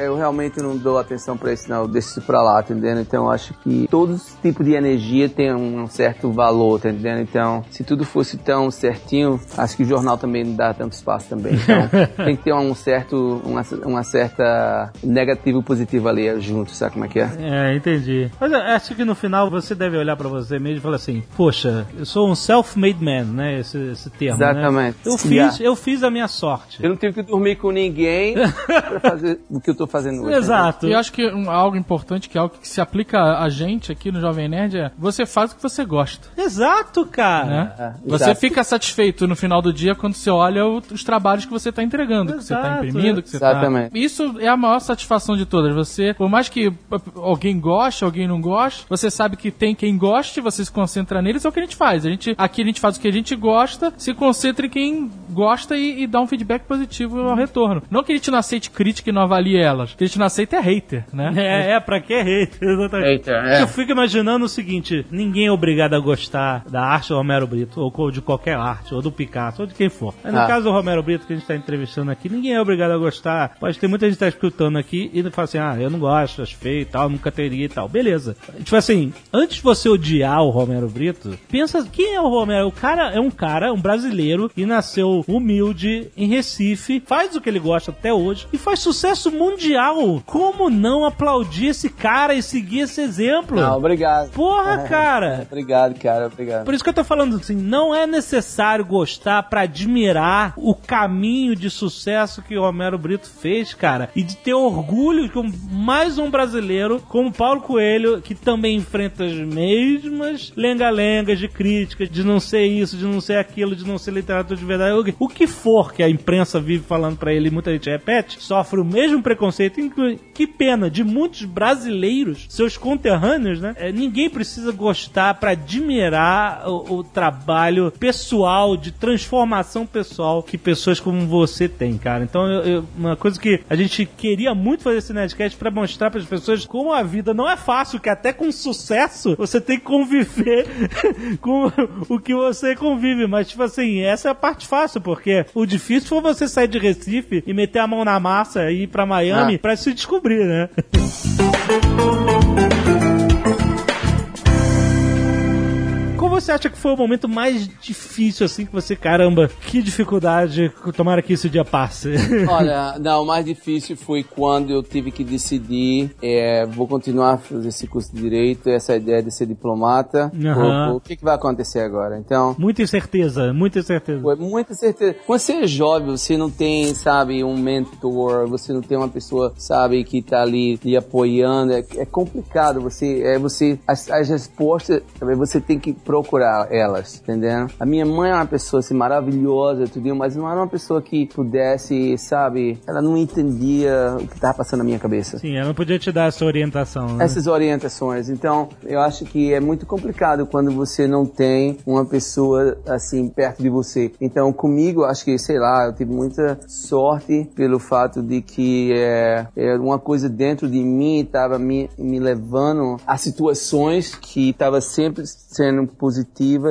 é, eu realmente não dou atenção pra isso, não. Eu deixo isso pra lá, tá entendendo? Então eu acho que todo tipo de energia tem um certo valor, tá Então, se tudo fosse tão certinho, acho que o jornal também não dá tanto espaço também. Então, [LAUGHS] tem que ter um certo, uma, uma certa negativo e positivo ali junto, sabe como é que é? É, entendi. Mas eu acho que no final você deve olhar pra você mesmo e falar assim: Poxa, eu sou um self-made man, né? Esse, esse termo. né? Exatamente. Eu fiz, Yeah. eu fiz a minha sorte. Eu não tive que dormir com ninguém [LAUGHS] pra fazer o que eu tô fazendo hoje. Exato. E eu acho que um- algo importante, que é algo que se aplica a gente aqui no Jovem Nerd, é você faz o que você gosta. Exato, cara. Né? É, você exato. fica satisfeito no final do dia quando você olha os trabalhos que você está entregando, que você está Exato, imprimindo, que você está. Exatamente. Isso é a maior satisfação de todas. Você, por mais que alguém goste, alguém não goste, você sabe que tem quem goste, você se concentra neles, é o que a gente faz. A gente, aqui a gente faz o que a gente gosta, se concentra em quem gosta e, e dá um feedback positivo ao retorno. Não que a gente não aceite crítica e não avalie elas. O que a gente não aceita é hater, né? É, é, pra que hater? Exatamente. Hater, é. Eu fico imaginando o seguinte: ninguém é obrigado a gostar da arte do Romero Brito, ou de qualquer arte, ou do Picasso, ou de quem for. Mas no Ah. caso do Romero Brito, que a gente tá entrevistando aqui, ninguém é obrigado a gostar. Pode ter muita gente que tá escutando aqui e fala assim: ah, eu não gosto, acho feio e tal, nunca teria e tal. Beleza. Tipo assim, antes de você odiar o Romero Brito, pensa quem é o Romero? O cara é um cara, um brasileiro, que nasceu humilde em Recife, faz o que ele gosta até hoje e faz sucesso mundial. Como não aplaudir esse cara e seguir esse exemplo? Não, obrigado. Porra, [LAUGHS] cara! Obrigado, cara, obrigado. Por isso que eu tô falando assim, não é necessário gostar pra admirar o caminho de sucesso que o Romero Brito fez, cara, e de ter orgulho um- mais um brasileiro como Paulo Coelho, que também enfrenta as mesmas lenga-lengas de críticas, de não ser isso, de não ser aquilo, de não ser literatura de verdade, o que- o for que a imprensa vive falando pra ele muita gente repete, sofre o mesmo preconceito, que pena, de muitos brasileiros, seus conterrâneos, né? É, ninguém precisa gostar pra admirar o, trabalho pessoal, de transformação pessoal que pessoas como você têm, cara. Então, eu- eu- uma coisa que a gente queria muito fazer esse Nerdcast pra mostrar pras pessoas como a vida não é fácil, que até com sucesso você tem que conviver [LAUGHS] com o que você convive. Mas, tipo assim, essa é a parte fácil, porque o difícil foi você sair de Recife e meter a mão na massa e ir pra Miami Ah. pra se descobrir, né? [LAUGHS] você acha que foi o momento mais difícil, assim, que você, caramba, que dificuldade, tomara que esse dia passe? [LAUGHS] Olha, não, o mais difícil foi quando eu tive que decidir, é, vou continuar a fazer esse curso de Direito, essa ideia de ser diplomata, ou- ou o que, que vai acontecer agora? Então, muita incerteza, muita incerteza. foi muita certeza. Quando você é jovem, você não tem, sabe, um mentor, você não tem uma pessoa, sabe, que tá ali lhe apoiando, é, é complicado, você, é você, as, as respostas, você tem que procurar elas, entendendo? A minha mãe é uma pessoa, assim, maravilhosa, tudo, mas não era uma pessoa que pudesse, sabe, ela não entendia o que tava passando na minha cabeça Sim, eu não podia te dar essa orientação, né? essas orientações. Então, eu acho que é muito complicado quando você não tem uma pessoa assim perto de você. Então, comigo, acho que, sei lá, eu tive muita sorte pelo fato de que é, é uma coisa dentro de mim estava me, me levando a situações que estava sempre sendo positiva,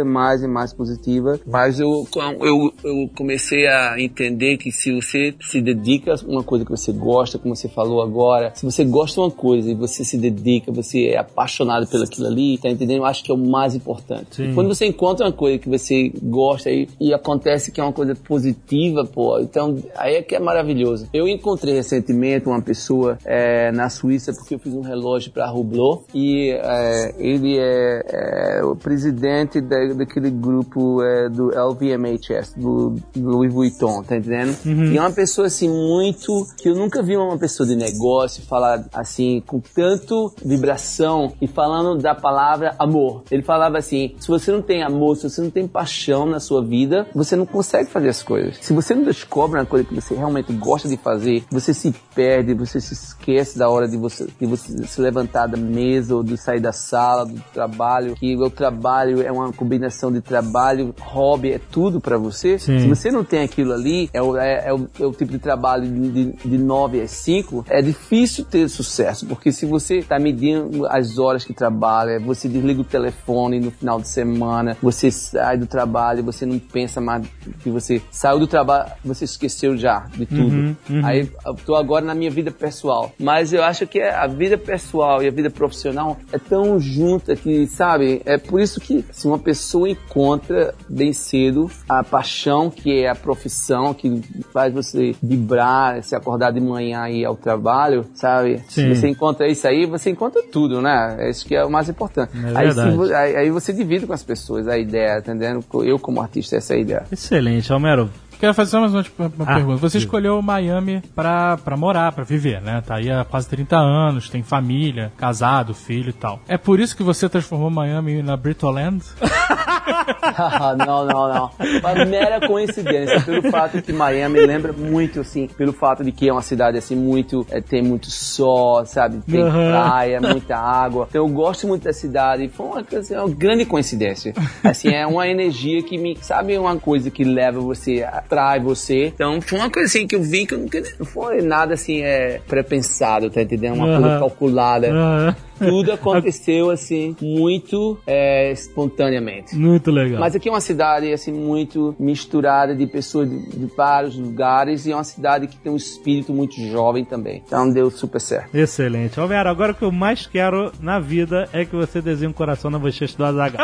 mais e mais positiva. Mas eu, eu, eu comecei a entender que se você se dedica a uma coisa que você gosta, como você falou agora, se você gosta de uma coisa e você se dedica, você é apaixonado pelo aquilo ali, tá entendendo? Eu acho que é o mais importante. Sim. E quando você encontra uma coisa que você gosta e, e acontece que é uma coisa positiva, pô, então aí é que é maravilhoso. Eu encontrei recentemente uma pessoa é, na Suíça porque eu fiz um relógio para Hublot e é, ele é, é o presidente da, daquele grupo é, do LVMHS, do, do Louis Vuitton, tá entendendo? E é uma pessoa assim muito que eu nunca vi uma pessoa de negócio falar assim com tanto vibração e falando da palavra amor. Ele falava assim: se você não tem amor, se você não tem paixão na sua vida, você não consegue fazer as coisas. Se você não descobre uma coisa que você realmente gosta de fazer, você se perde, você se esquece da hora de você, de você se levantar da mesa ou de sair da sala, do trabalho. Que o trabalho trabalho é uma combinação de trabalho, hobby, é tudo pra você. Sim. Se você não tem aquilo ali, é o, é, é o, é o tipo de trabalho de, de 9 às 5, é difícil ter sucesso, porque se você tá medindo as horas que trabalha, você desliga o telefone no final de semana, você sai do trabalho, você não pensa mais que você saiu do trabalho, você esqueceu já de tudo. Aí eu tô agora na minha vida pessoal, mas eu acho que a vida pessoal e a vida profissional é tão junta que, sabe, é por isso que se uma pessoa encontra bem cedo a paixão que é a profissão que faz você vibrar, se acordar de manhã e ir ao trabalho, sabe? Sim. Se você encontra isso aí, você encontra tudo, né? É isso que é o mais importante. É aí, se aí, aí você divide com as pessoas a ideia, entendendo? Eu como artista, essa é a ideia. Excelente, Homero. Quero fazer só mais uma, tipo, uma Ah, pergunta. Você diga. escolheu Miami pra, pra morar, pra viver, né? Tá aí há quase 30 anos, tem família, casado, filho e tal. É por isso que você transformou Miami na Britoland? [LAUGHS] não, não, não. Uma mera coincidência, pelo fato que Miami lembra muito, assim, pelo fato de que é uma cidade, assim, muito, é, tem muito sol, sabe? Tem Aham. praia, muita água. Então eu gosto muito da cidade. Foi uma, coisa- uma grande coincidência. Assim, é uma energia que me, sabe, uma coisa que leva você, atrai você. Então foi uma coisa, assim, que eu vi que eu nunca, não foi nada, assim, é, pré-pensado, tá entendendo? Uma coisa calculada. Tudo [LAUGHS] aconteceu, assim, muito é, espontaneamente. muito legal. Mas aqui é uma cidade assim muito misturada de pessoas de, de vários lugares e é uma cidade que tem um espírito muito jovem também. Então deu super certo. Excelente. Homero, agora o que eu mais quero na vida é que você desenhe um coração na bochecha do Azaghal.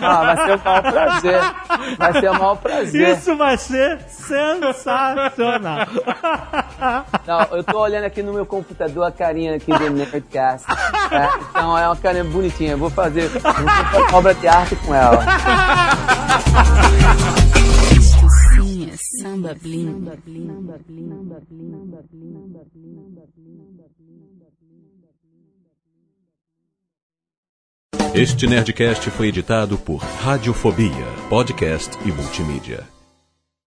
Ah, vai ser o maior prazer. Vai ser o maior prazer. Isso vai ser sensacional. Não, eu tô olhando aqui no meu computador a carinha aqui do Nerdcast. É, então é uma carinha bonitinha. Eu vou fazer, vou fazer uma obra de arte com ela. Samba. Este Nerdcast foi editado por Radiofobia, podcast e multimídia.